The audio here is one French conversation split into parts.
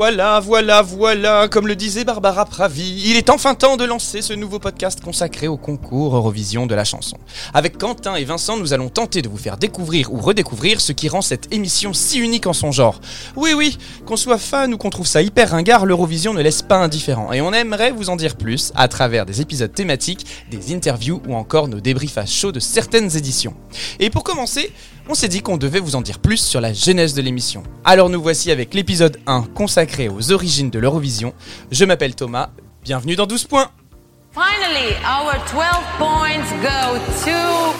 Voilà, voilà, voilà, comme le disait Barbara Pravi, il est enfin temps de lancer ce nouveau podcast consacré au concours Eurovision de la chanson. Avec Quentin et Vincent, nous allons tenter de vous faire découvrir ou redécouvrir ce qui rend cette émission si unique en son genre. Oui, oui, qu'on soit fan ou qu'on trouve ça hyper ringard, l'Eurovision ne laisse pas indifférent. Et on aimerait vous en dire plus à travers des épisodes thématiques, des interviews ou encore nos débriefs à chaud de certaines éditions. Et pour commencer, on s'est dit qu'on devait vous en dire plus sur la genèse de l'émission. Alors nous voici avec l'épisode 1 consacré aux origines de l'Eurovision. Je m'appelle Thomas, bienvenue dans 12 points Finally, our 12 points go to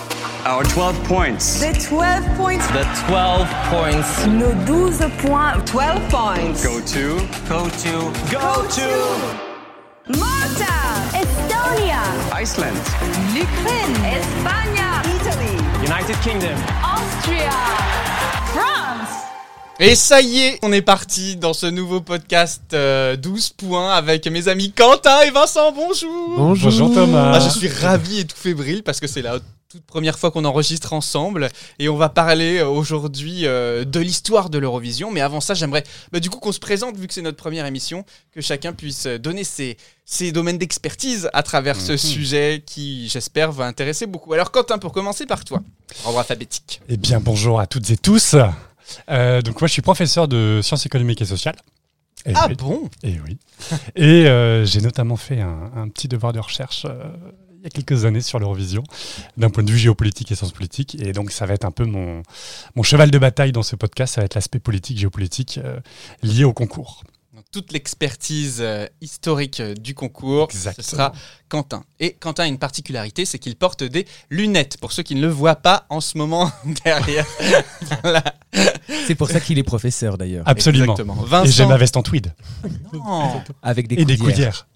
Our 12 points. the 12 points. The 12 points Nos 12 points. 12 points. Go to. go to Go to Malta, Estonia, Iceland. l'Ukraine, Espagne, Italy, United Kingdom. Austria, France. Et ça y est, on est parti dans ce nouveau podcast euh, 12 points avec mes amis Quentin et Vincent, bonjour Bonjour, Thomas. Ah, je suis ravi et tout fébrile parce que c'est la toute première fois qu'on enregistre ensemble et on va parler euh, aujourd'hui euh, de l'histoire de l'Eurovision. Mais avant ça, j'aimerais bah, du coup qu'on se présente vu que c'est notre première émission, que chacun puisse euh, donner ses, ses domaines d'expertise à travers ce sujet qui, j'espère, va intéresser beaucoup. Alors Quentin, pour commencer par toi, ordre alphabétique. Eh bien, bonjour à toutes et tous. Euh, donc, moi, je suis professeur de sciences économiques et sociales. Et Ah oui. bon? Et oui. Et euh, j'ai notamment fait un, un petit devoir de recherche euh, il y a quelques années sur l'Eurovision, d'un point de vue géopolitique et sciences politiques. Et donc, ça va être un peu mon, mon cheval de bataille dans ce podcast. Ça va être l'aspect politique, géopolitique lié au concours. Toute l'expertise euh, historique euh, du concours, Exactement. ce sera Quentin. Et Quentin a une particularité, c'est qu'il porte des lunettes, pour ceux qui ne le voient pas en ce moment derrière. Voilà. C'est pour ça qu'il est professeur d'ailleurs. Absolument. Exactement. Et j'ai Vincent, ma veste en tweed. Non. Avec des Et des coudières.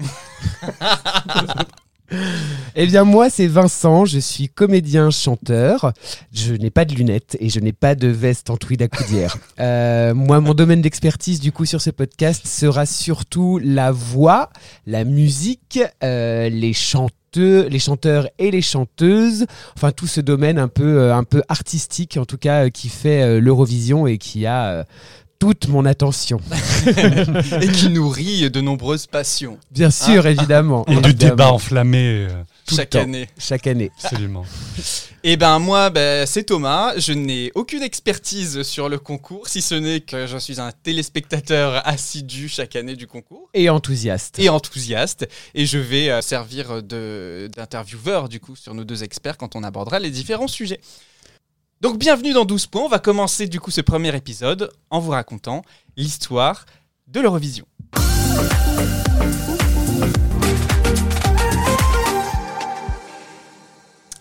Eh bien moi c'est Vincent, je suis comédien chanteur. Je n'ai pas de lunettes et je n'ai pas de veste en tweed à coudière. Euh, moi mon domaine d'expertise du coup sur ce podcast sera surtout la voix, la musique, euh, les chanteurs les chanteurs et les chanteuses, enfin tout ce domaine un peu, euh, un peu artistique en tout cas qui fait l'Eurovision et qui a toute mon attention. Et qui nourrit de nombreuses passions Bien sûr, évidemment. Et du débat enflammé. euh, Tout chaque temps. année. Chaque année. Absolument. Et ben moi, ben, c'est Thomas. Je n'ai aucune expertise sur le concours, si ce n'est que je suis un téléspectateur assidu chaque année du concours. Et enthousiaste. et enthousiaste. Et je vais euh, servir de- d'intervieweur du coup sur nos deux experts quand on abordera les différents sujets. Donc bienvenue dans 12 points. On va commencer du coup ce premier épisode en vous racontant l'histoire de l'Eurovision.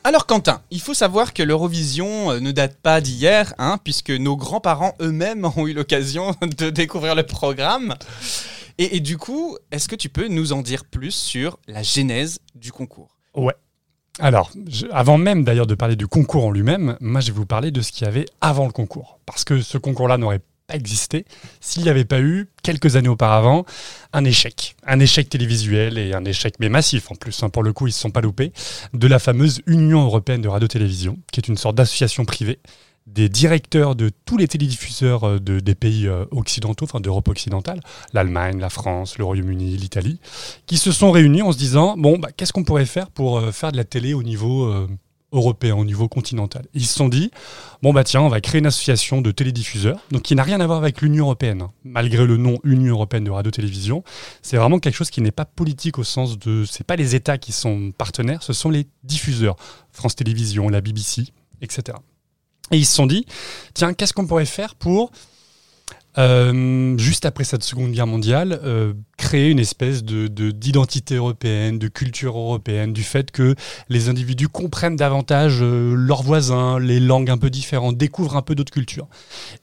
Alors Quentin, il faut savoir que l'Eurovision euh, ne date pas d'hier, hein, puisque nos grands-parents eux-mêmes ont eu l'occasion de découvrir le programme. Et, et du coup, est-ce que tu peux nous en dire plus sur la genèse du concours? Ouais. Alors, avant même d'ailleurs de parler du concours en lui-même, moi je vais vous parler de ce qu'il y avait avant le concours. Parce que ce concours-là n'aurait pas existé s'il n'y avait pas eu, quelques années auparavant, un échec. Un échec télévisuel et un échec, mais massif en plus, hein, pour le coup ils ne se sont pas loupés, de la fameuse Union européenne de radio-télévision, qui est une sorte d'association privée des directeurs de tous les télédiffuseurs euh, de- des pays euh, occidentaux, enfin d'Europe occidentale, l'Allemagne, la France, le Royaume-Uni, l'Italie, qui se sont réunis en se disant bon, bah, qu'est-ce qu'on pourrait faire pour euh, faire de la télé au niveau européen, au niveau continental? Ils se sont dit bon, bah tiens, on va créer une association de télédiffuseurs, donc qui n'a rien à voir avec l'Union européenne, hein. malgré le nom Union européenne de radio-télévision. C'est vraiment quelque chose qui n'est pas politique au sens de. C'est pas les États qui sont partenaires, ce sont les diffuseurs. France Télévisions, la BBC, etc. Et ils se sont dit tiens, qu'est-ce qu'on pourrait faire pour. euh, juste après cette Seconde Guerre mondiale, euh, créer une espèce de de- d'identité européenne, de culture européenne, du fait que les individus comprennent davantage euh, leurs voisins, les langues un peu différentes, découvrent un peu d'autres cultures.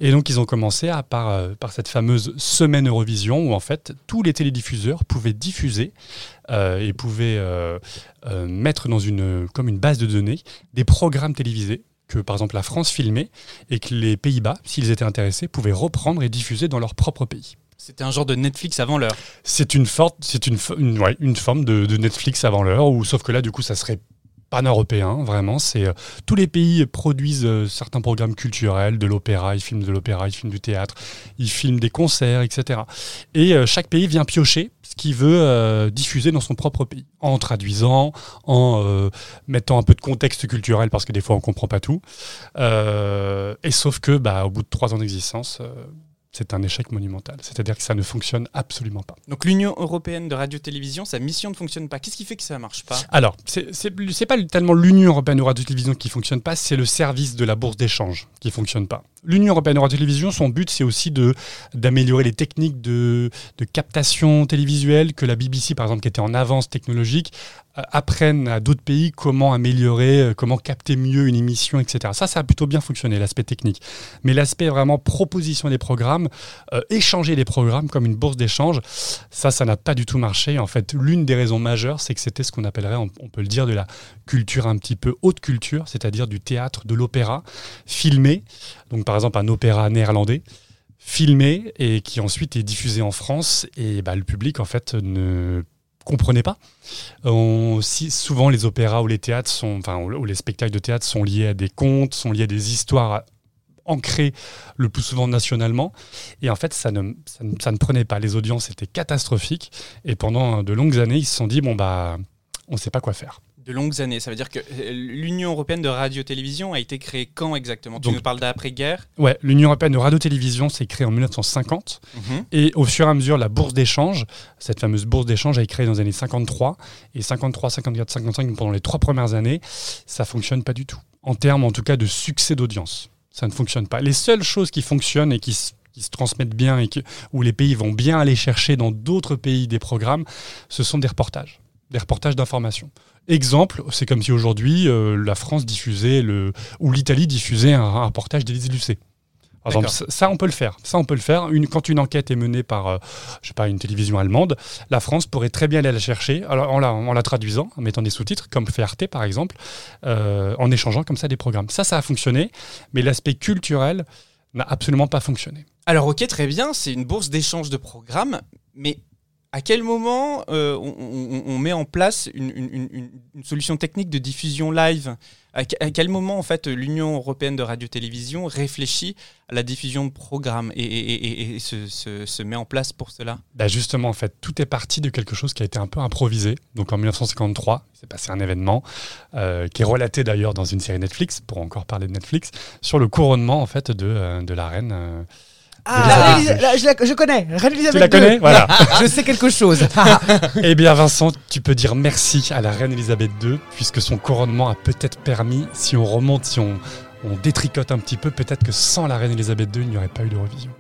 Et donc ils ont commencé à, par, par cette fameuse semaine Eurovision où en fait tous les télédiffuseurs pouvaient diffuser et pouvaient mettre dans une, comme une base de données des programmes télévisés que par exemple la France filmait et que les Pays-Bas, s'ils étaient intéressés, pouvaient reprendre et diffuser dans leur propre pays. C'était un genre de Netflix avant l'heure. C'est une, une, une, ouais, une forme de, de Netflix avant l'heure, ou sauf que là, du coup, ça serait pan-européen, vraiment. C'est euh, tous les pays produisent euh, certains programmes culturels, de l'opéra, ils filment de l'opéra, ils filment du théâtre, ils filment des concerts, etc. Et euh, chaque pays vient piocher ce qu'il veut euh, diffuser dans son propre pays, en traduisant, en euh, mettant un peu de contexte culturel parce que des fois on comprend pas tout. Et sauf que, bah, au bout de trois ans d'existence. C'est un échec monumental. C'est-à-dire que ça ne fonctionne absolument pas. Donc l'Union européenne de radio-télévision, sa mission ne fonctionne pas. Qu'est-ce qui fait que ça marche pas? Alors, c'est pas tellement l'Union européenne de radio-télévision qui fonctionne pas, c'est le service de la bourse d'échange qui fonctionne pas. L'Union européenne de radio-télévision, son but, c'est aussi de d'améliorer les techniques de, de captation télévisuelle que la BBC, par exemple, qui était en avance technologique, euh, apprenne à d'autres pays comment améliorer, euh, comment capter mieux une émission, etc. Ça, ça a plutôt bien fonctionné, l'aspect technique. Mais l'aspect vraiment proposition des programmes, euh, échanger des programmes comme une bourse d'échange, ça, ça n'a pas du tout marché. En fait, l'une des raisons majeures, c'est que c'était ce qu'on appellerait, on, on peut le dire, de la culture un petit peu haute culture, c'est-à-dire du théâtre, de l'opéra, filmé. Donc, par exemple, un opéra néerlandais filmé et qui ensuite est diffusé en France et bah, le public en fait ne comprenait pas. On- souvent les opéras ou les théâtres ou les spectacles de théâtre sont liés à des contes, sont liés à des histoires ancrées le plus souvent nationalement et en fait ça ne, ça ne, ça ne prenait pas. Les audiences étaient catastrophiques et pendant de longues années ils se sont dit bon bah on ne sait pas quoi faire. De longues années. Ça veut dire que euh, l'Union européenne de radio-télévision a été créée quand exactement? Tu Donc- nous parles d'après-guerre? Ouais, l'Union européenne de radio-télévision s'est créée en 1950 Mhm. Et au fur et à mesure, la bourse d'échange, cette fameuse bourse d'échange a été créée dans les années 53. Et 53, 54, 55, pendant les trois premières années, ça fonctionne pas du tout. En termes, en tout cas, de succès d'audience. Ça ne fonctionne pas. Les seules choses qui fonctionnent et qui, se transmettent bien et que- où les pays vont bien aller chercher dans d'autres pays des programmes, ce sont des reportages. Des reportages d'information. Exemple, c'est comme si aujourd'hui, euh, la France diffusait, le, ou l'Italie diffusait un, un reportage d'Élise Lucet. Par exemple, ça, ça, on peut le faire. Ça, on peut le faire. Une, quand une enquête est menée par, euh, je sais pas, une télévision allemande, la France pourrait très bien aller la chercher alors, en, la, en la traduisant, en mettant des sous-titres, comme fait Arte par exemple, euh, en échangeant comme ça des programmes. Ça, ça a fonctionné, mais l'aspect culturel n'a absolument pas fonctionné. Alors ok, très bien, c'est une bourse d'échange de programmes, mais à quel moment euh, on, met en place une, solution technique de diffusion live? À, que- à quel moment en fait l'Union européenne de radio-télévision réfléchit à la diffusion de programmes et, se, met en place pour cela? Bah justement, en fait, tout est parti de quelque chose qui a été un peu improvisé. Donc en 1953, il s'est passé un événement euh, qui est relaté d'ailleurs dans une série Netflix, pour encore parler de Netflix, sur le couronnement en fait de, euh, de la reine. Ah, je, la, je connais, Reine Elisabeth Tu la II. connais Voilà. Je sais quelque chose. Eh bien Vincent, tu peux dire merci à la reine Elisabeth II, puisque son couronnement a peut-être permis, si on remonte, si on, on détricote un petit peu, peut-être que sans la reine Elisabeth II, il n'y aurait pas eu d'Eurovision.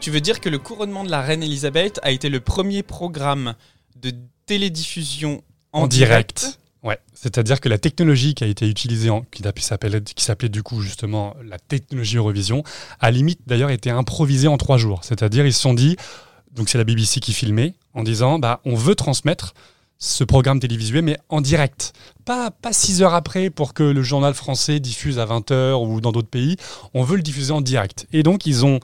Tu veux dire que le couronnement de la reine Elisabeth a été le premier programme de télédiffusion en, En direct? Ouais, c'est-à-dire que la technologie qui a été utilisée, en, qui, s'appelait du coup justement la technologie Eurovision, a limite d'ailleurs été improvisée en trois jours. C'est-à-dire ils se sont dit, donc c'est la BBC qui filmait, en disant bah on veut transmettre ce programme télévisuel mais en direct. Pas, pas six heures après pour que le journal français diffuse à 20h ou dans d'autres pays, on veut le diffuser en direct. Et donc ils ont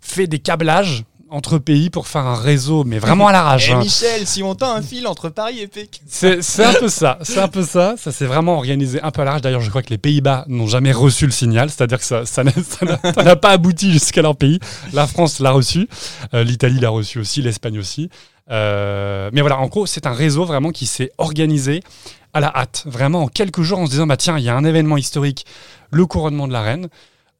fait des câblages entre pays pour faire un réseau, mais vraiment à l'arrache. Eh hein. Michel, si on tend un fil entre Paris et Pékin. C'est un peu ça, c'est un peu ça. Ça s'est vraiment organisé un peu à l'arrache. D'ailleurs, je crois que les Pays-Bas n'ont jamais reçu le signal, c'est-à-dire que ça n'a pas abouti jusqu'à leur pays. La France l'a reçu, euh, l'Italie l'a reçu aussi, l'Espagne aussi. Euh, mais voilà, en gros, c'est un réseau vraiment qui s'est organisé à la hâte, vraiment en quelques jours, en se disant bah tiens, il y a un événement historique, le couronnement de la reine.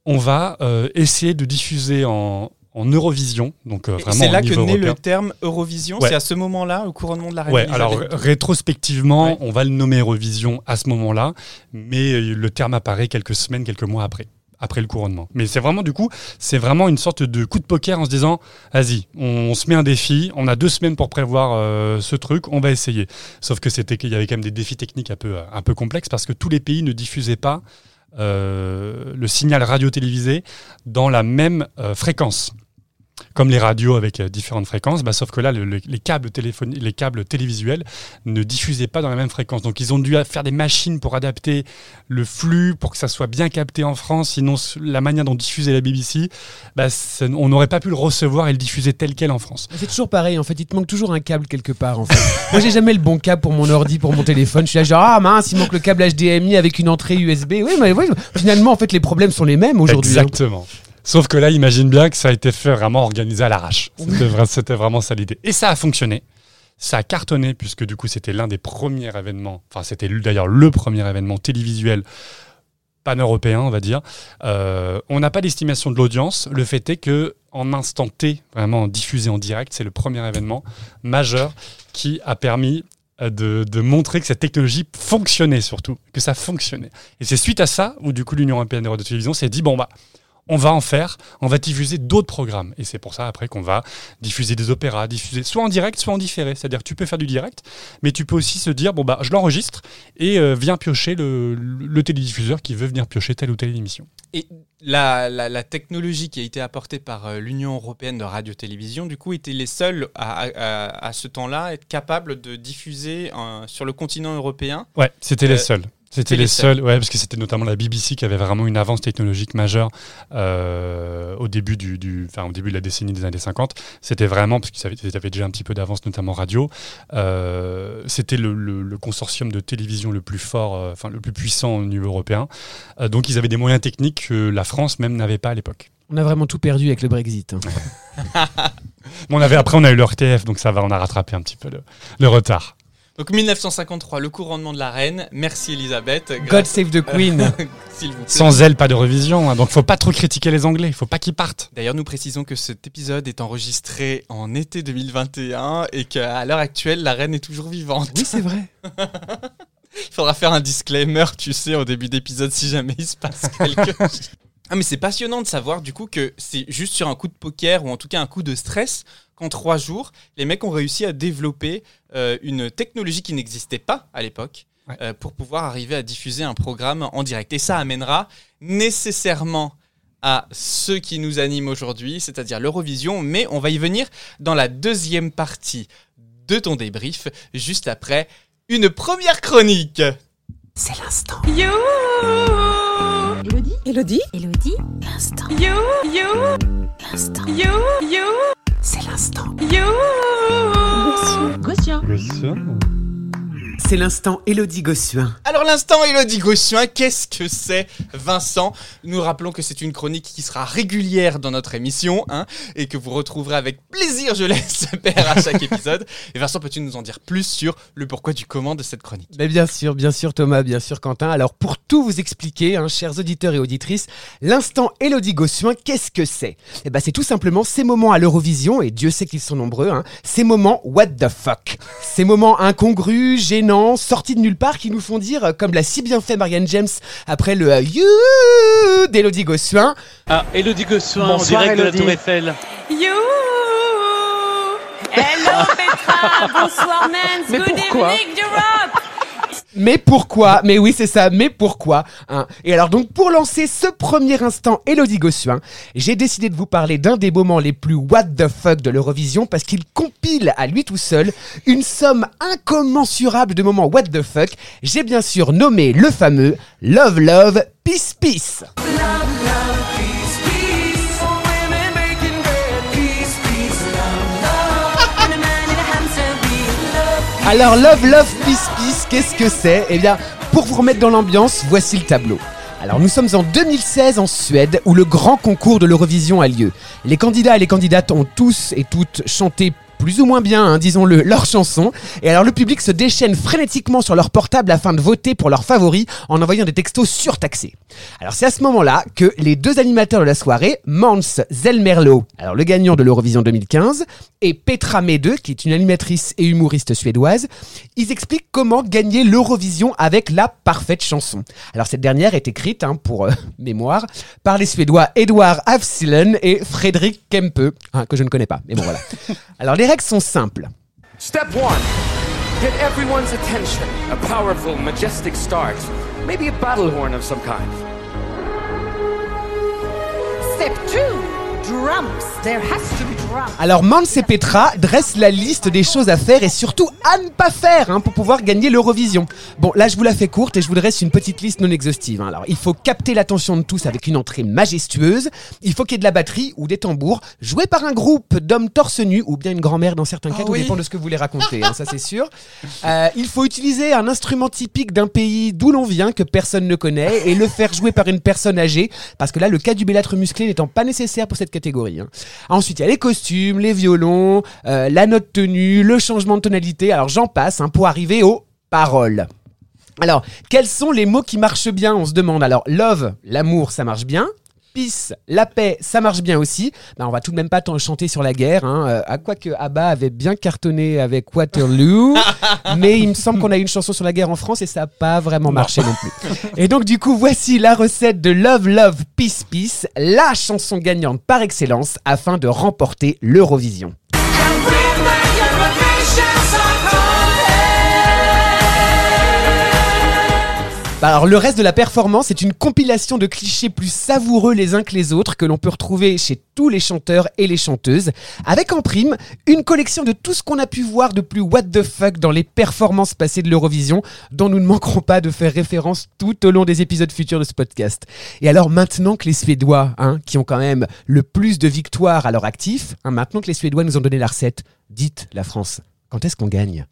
On va euh, essayer de diffuser en, en Eurovision, donc euh, C'est là que naît européen. le terme Eurovision. Ouais. C'est à ce moment-là, au couronnement de la reine Ouais, alors ré- rétrospectivement, Ouais. on va le nommer Eurovision à ce moment-là, mais euh, le terme apparaît quelques semaines, quelques mois après, après le couronnement. Mais c'est vraiment, du coup, c'est vraiment une sorte de coup de poker en se disant, vas-y, on, on se met un défi, on a deux semaines pour prévoir euh, ce truc, on va essayer. Sauf que c'était qu'il y avait quand même des défis techniques un peu, un peu complexes parce que tous les pays ne diffusaient pas euh, le signal radio-télévisé dans la même euh, fréquence. Comme les radios avec euh, différentes fréquences, bah, sauf que là, le- le- les câbles les câbles télévisuels ne diffusaient pas dans la même fréquence. Donc, ils ont dû faire des machines pour adapter le flux pour que ça soit bien capté en France. Sinon, la manière dont diffusait la BBC, bah, on n'aurait pas pu le recevoir et le diffuser tel quel en France. C'est toujours pareil, en fait, il te manque toujours un câble quelque part. En fait. Moi, j'ai jamais le bon câble pour mon ordi, pour mon téléphone. Je suis là, genre, ah mince, il manque le câble HDMI avec une entrée USB. Oui, mais oui, finalement, en fait, les problèmes sont les mêmes aujourd'hui. hein. Sauf que là, imagine bien que ça a été fait vraiment organisé à l'arrache. C'était vra- C'était vraiment ça l'idée. Et ça a fonctionné. Ça a cartonné puisque du coup c'était l'un des premiers événements, enfin c'était d'ailleurs le premier événement télévisuel pan-européen, on va dire. Euh, on n'a pas d'estimation de l'audience. Le fait est que en instant T, vraiment diffusé en direct, c'est le premier événement majeur qui a permis euh, de, de montrer que cette technologie fonctionnait surtout, que ça fonctionnait. Et c'est suite à ça où du coup l'Union européenne de radio-télévision s'est dit bon bah on va en faire, on va diffuser d'autres programmes. Et c'est pour ça après qu'on va diffuser des opéras, diffuser soit en direct, soit en différé. C'est-à-dire tu peux faire du direct, mais tu peux aussi se dire bon bah je l'enregistre et euh, viens piocher le, le télédiffuseur qui veut venir piocher telle ou telle émission. Et la, la- la technologie qui a été apportée par euh, l'Union européenne de radio-télévision, du coup, étaient les seuls à, à- à ce temps-là à être capables de diffuser euh, sur le continent européen? Ouais, c'était Euh, les seuls. C'était les les seuls, ouais, parce que c'était notamment la BBC qui avait vraiment une avance technologique majeure euh, au début du, du- enfin, au début de la décennie des années 50. C'était vraiment parce qu'ils avaient, déjà un petit peu d'avance, notamment radio. Euh, c'était le, le- le consortium de télévision le plus fort, euh, enfin le plus puissant au niveau européen. Euh, donc ils avaient des moyens techniques que la France même n'avait pas à l'époque. On a vraiment tout perdu avec le Brexit. hein. Bon, on avait après on a eu le RTF, donc ça va, on a rattrapé un petit peu le, le retard. Donc 1953, le couronnement de la reine. Merci Elisabeth. God save the Queen. S'il vous plaît. Sans elle, pas de revision. hein, donc faut pas trop critiquer les Anglais. Il faut pas qu'ils partent. D'ailleurs, nous précisons que cet épisode est enregistré en été 2021 et qu'à l'heure actuelle, la reine est toujours vivante. oui, c'est vrai. Il faudra faire un disclaimer, tu sais, au début d'épisode si jamais il se passe quelque chose. Ah mais c'est passionnant de savoir du coup que c'est juste sur un coup de poker ou en tout cas un coup de stress qu'en trois jours, les mecs ont réussi à développer euh, une technologie qui n'existait pas à l'époque Ouais. euh, pour pouvoir arriver à diffuser un programme en direct. Et ça amènera nécessairement à ce qui nous anime aujourd'hui, c'est-à-dire l'Eurovision, mais on va y venir dans la deuxième partie de ton débrief, juste après une première chronique. C'est l'instant. You. Elodie Elodie. L'instant. You. You. L'instant. You. You. C'est l'instant. You. Gossuin. C'est l'instant Elodie Gossuin. Alors l'instant Elodie Gossuin, qu'est-ce que c'est Vincent? Nous rappelons que c'est une chronique qui sera régulière dans notre émission hein, et que vous retrouverez avec plaisir, je l'espère, à chaque épisode. Et Vincent, peux-tu nous en dire plus sur le pourquoi du comment de cette chronique? Mais bien sûr, bien sûr Thomas, bien sûr Quentin. Alors pour tout vous expliquer, hein, chers auditeurs et auditrices, l'instant Elodie Gossuin, qu'est-ce que c'est? Eh ben c'est tout simplement ces moments à l'Eurovision, et Dieu sait qu'ils sont nombreux, hein, ces moments what the fuck? Ces moments incongrus, gênants, sortis de nulle part qui nous font dire, comme l'a si bien fait Marianne James après le euh, You d'Elodie Gossuin, Ah, Elodie Gossuin, en Bonsoir, direct de la. Tour Eiffel. You. Hello Petra. Bonsoir. Mais Good pourquoi evening Europe. Mais pourquoi? Mais oui, c'est ça, mais pourquoi? Hein Et alors donc, pour lancer ce premier instant Elodie Gossuin, j'ai décidé de vous parler d'un des moments les plus what the fuck de l'Eurovision parce qu'il compile à lui tout seul une somme incommensurable de moments what the fuck. J'ai bien sûr nommé le fameux Love Love Peace Peace. Alors Love Love Peace Peace, qu'est-ce que c'est Eh bien, pour vous remettre dans l'ambiance, voici le tableau. Alors nous sommes en 2016 en Suède où le grand concours de l'Eurovision a lieu. Les candidats et les candidates ont tous et toutes chanté plus ou moins bien, hein, disons-le, leur chanson. Et alors le public se déchaîne frénétiquement sur leur portable afin de voter pour leurs favoris en envoyant des textos surtaxés. Alors c'est à ce moment-là que les deux animateurs de la soirée, Mans Zelmerlo, alors le gagnant de l'Eurovision 2015, et Petra Mede, qui est une animatrice et humoriste suédoise, ils expliquent comment gagner l'Eurovision avec la parfaite chanson. Alors cette dernière est écrite, hein, pour euh, mémoire, par les Suédois Edouard Afsilen et Frédéric Kempe, hein, que je ne connais pas, mais bon voilà. Alors les règles sont simples. Step one get everyone's attention. A powerful, majestic start. Maybe a battle horn of some kind. Step 2. Alors Mance et Petra dresse la liste des choses à faire et surtout à ne pas faire hein, pour pouvoir gagner l'Eurovision. Bon, là je vous la fais courte et je vous dresse une petite liste non exhaustive. hein. Alors il faut capter l'attention de tous avec une entrée majestueuse. Il faut qu'il y ait de la batterie ou des tambours joués par un groupe d'hommes torse nu ou bien une grand-mère dans certains cas. Tout oui. dépend de ce que vous voulez raconter, hein, ça c'est sûr. Euh, il faut utiliser un instrument typique d'un pays d'où l'on vient que personne ne connaît et le faire jouer par une personne âgée parce que là le cas du bellâtre musclé n'étant pas nécessaire pour cette hein. Ensuite il y a les costumes, les violons, euh, la note tenue, le changement de tonalité. Alors j'en passe hein, pour arriver aux paroles. Alors, quels sont les mots qui marchent bien On se demande. Alors, love, l'amour, ça marche bien. Peace, la paix, ça marche bien aussi. Ben, on va tout de même pas tant chanter sur la guerre. Hein. Euh, à quoi que ABBA avait bien cartonné avec Waterloo. mais il me semble qu'on a eu une chanson sur la guerre en France et ça n'a pas vraiment marché non plus. Et donc, du coup, voici la recette de Love, Love, Peace, Peace, la chanson gagnante par excellence afin de remporter l'Eurovision. Bah alors le reste de la performance est une compilation de clichés plus savoureux les uns que les autres que l'on peut retrouver chez tous les chanteurs et les chanteuses, avec en prime une collection de tout ce qu'on a pu voir de plus what the fuck dans les performances passées de l'Eurovision, dont nous ne manquerons pas de faire référence tout au long des épisodes futurs de ce podcast. Et alors maintenant que les Suédois, hein, qui ont quand même le plus de victoires à leur actif, hein, maintenant que les Suédois nous ont donné la recette, dites la France, quand est-ce qu'on gagne?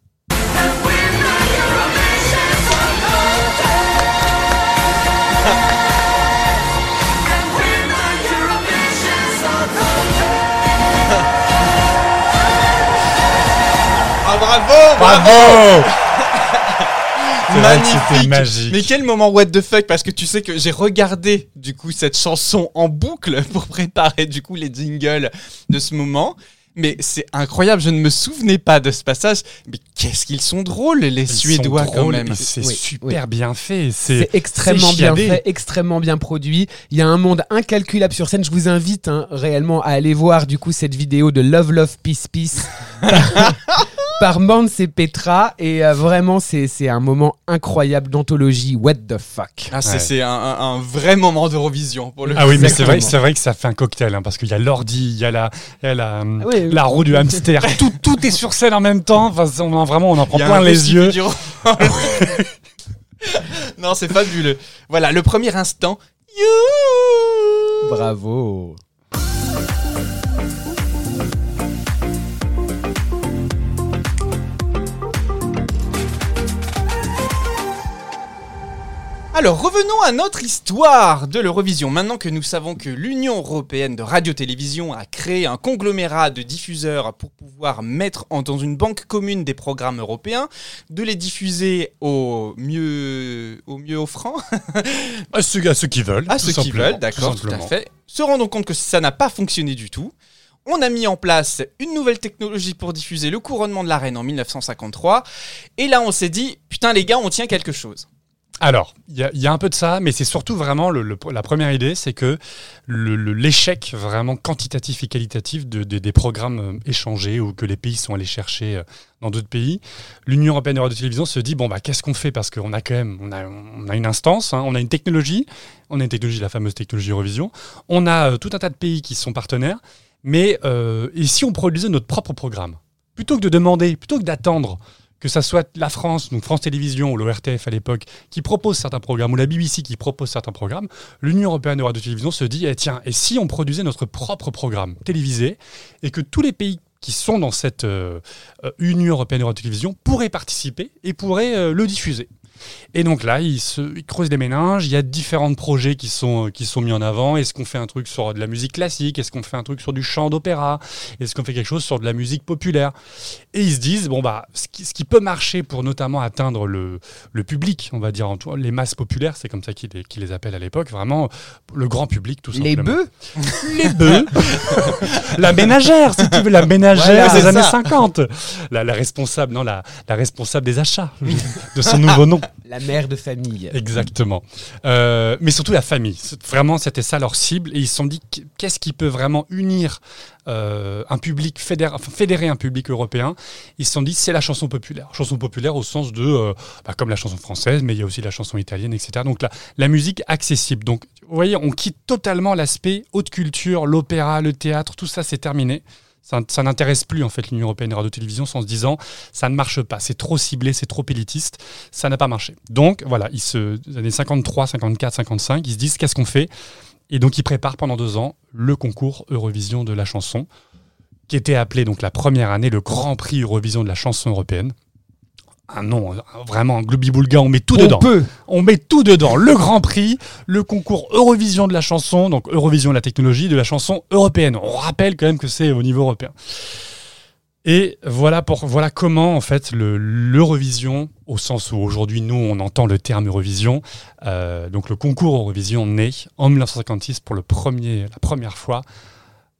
Bravo, Bravo Magnifique. c'était magique. Mais quel moment what the fuck parce que tu sais que j'ai regardé du coup cette chanson en boucle pour préparer du coup les jingles de ce moment. Mais c'est incroyable, je ne me souvenais pas de ce passage. Mais qu'est-ce qu'ils sont drôles les Ils Suédois sont quand même. C'est Oui, super bien fait. C'est C'est extrêmement bien fait, extrêmement bien produit. Il y a un monde incalculable sur scène. Je vous invite hein, réellement à aller voir du coup cette vidéo de Love Love Peace Peace par, Mans et Petra. Et euh, vraiment, c'est c'est un moment incroyable d'anthologie. What the fuck Ah, c'est Ouais. un, vrai moment d'Eurovision pour le Ah oui, mais c'est vrai, vrai que ça fait un cocktail, hein, parce qu'il y a l'ordi, il y a la, il y a la, oui, oui. la roue du hamster, tout, tout est sur scène en même temps. Enfin, on en- vraiment, on en prend Il y a plein un les yeux. non, c'est fabuleux. Voilà, le premier instant. You Bravo Alors revenons à notre histoire de l'Eurovision. Maintenant que nous savons que l'Union européenne de radio-télévision a créé un conglomérat de diffuseurs pour pouvoir mettre en- dans une banque commune des programmes européens, de les diffuser au mieux, au mieux offrant, À ceux, à ceux qui veulent. à tout ceux qui veulent, d'accord, tout à simplement. fait, se rendant compte que ça n'a pas fonctionné du tout. On a mis en place une nouvelle technologie pour diffuser le couronnement de la reine en 1953. Et là, on s'est dit, putain les gars, on tient quelque chose. Alors, il y, a- un peu de ça, mais c'est surtout vraiment la première idée, c'est que l'échec vraiment quantitatif et qualitatif de- de- des programmes euh, échangés ou que les pays sont allés chercher euh, dans d'autres pays, l'Union européenne de radio-télévision se dit bon bah qu'est-ce qu'on fait? Parce qu'on a quand même on a, une instance, hein, on a une technologie, on a une technologie, la fameuse technologie Eurovision, on a euh, tout un tas de pays qui sont partenaires, mais et si on produisait notre propre programme? Plutôt que de demander, plutôt que d'attendre que ça soit la France, donc France Télévisions ou l'ORTF à l'époque, qui propose certains programmes, ou la BBC qui propose certains programmes, l'Union européenne de radio-télévision se dit, eh, tiens, et si on produisait notre propre programme télévisé, et que tous les pays qui sont dans cette euh, euh, Union européenne de radio-télévision pourraient participer et pourraient euh, le diffuser? Et donc là, ils, se, ils creusent les méninges. Il y a différents projets qui sont, qui sont mis en avant. Est-ce qu'on fait un truc sur de la musique classique? Est-ce qu'on fait un truc sur du chant d'opéra? Est-ce qu'on fait quelque chose sur de la musique populaire? Et ils se disent, bon, bah, ce qui, ce qui peut marcher pour notamment atteindre le, le public, on va dire, en tout- les masses populaires, c'est comme ça qu'ils les, les appellent à l'époque, vraiment le grand public, tout Les simplement. bœufs? Les bœufs La ménagère, si tu veux, la ménagère Voilà, des années ça. 50 la, la responsable, non, la, la responsable des achats de son nouveau nom. La mère de famille. Exactement. Euh, mais surtout la famille. Vraiment, c'était ça leur cible. Et ils se sont dit, qu- qu'est-ce qui peut vraiment unir euh, un public, fédérer un public européen? Ils se sont dit, c'est la chanson populaire. Chanson populaire au sens de, euh, bah, comme la chanson française, mais il y a aussi la chanson italienne, etc. Donc la, la musique accessible. Donc, vous voyez, on quitte totalement l'aspect haute culture, l'opéra, le théâtre, tout ça, c'est terminé. Ça, n'intéresse plus en fait l'Union européenne de radio-télévision en se disant ça ne marche pas, c'est trop ciblé, c'est trop élitiste, ça n'a pas marché. Donc voilà, ils se, les années 53, 54, 55, ils se disent qu'est-ce qu'on fait? Et donc ils préparent pendant deux ans le concours Eurovision de la chanson, qui était appelé donc la première année le Grand Prix Eurovision de la chanson européenne. Un nom, euh, vraiment un globi-boulga, on met tout On dedans. peut. On met tout dedans. Le Grand Prix, le concours Eurovision de la chanson, donc Eurovision la technologie de la chanson européenne. On rappelle quand même que c'est au niveau européen. Et voilà, pour, voilà comment, en fait, le- l'Eurovision, au sens où aujourd'hui, nous, on entend le terme Eurovision, euh, donc le concours Eurovision naît en 1956 pour le premier, la première fois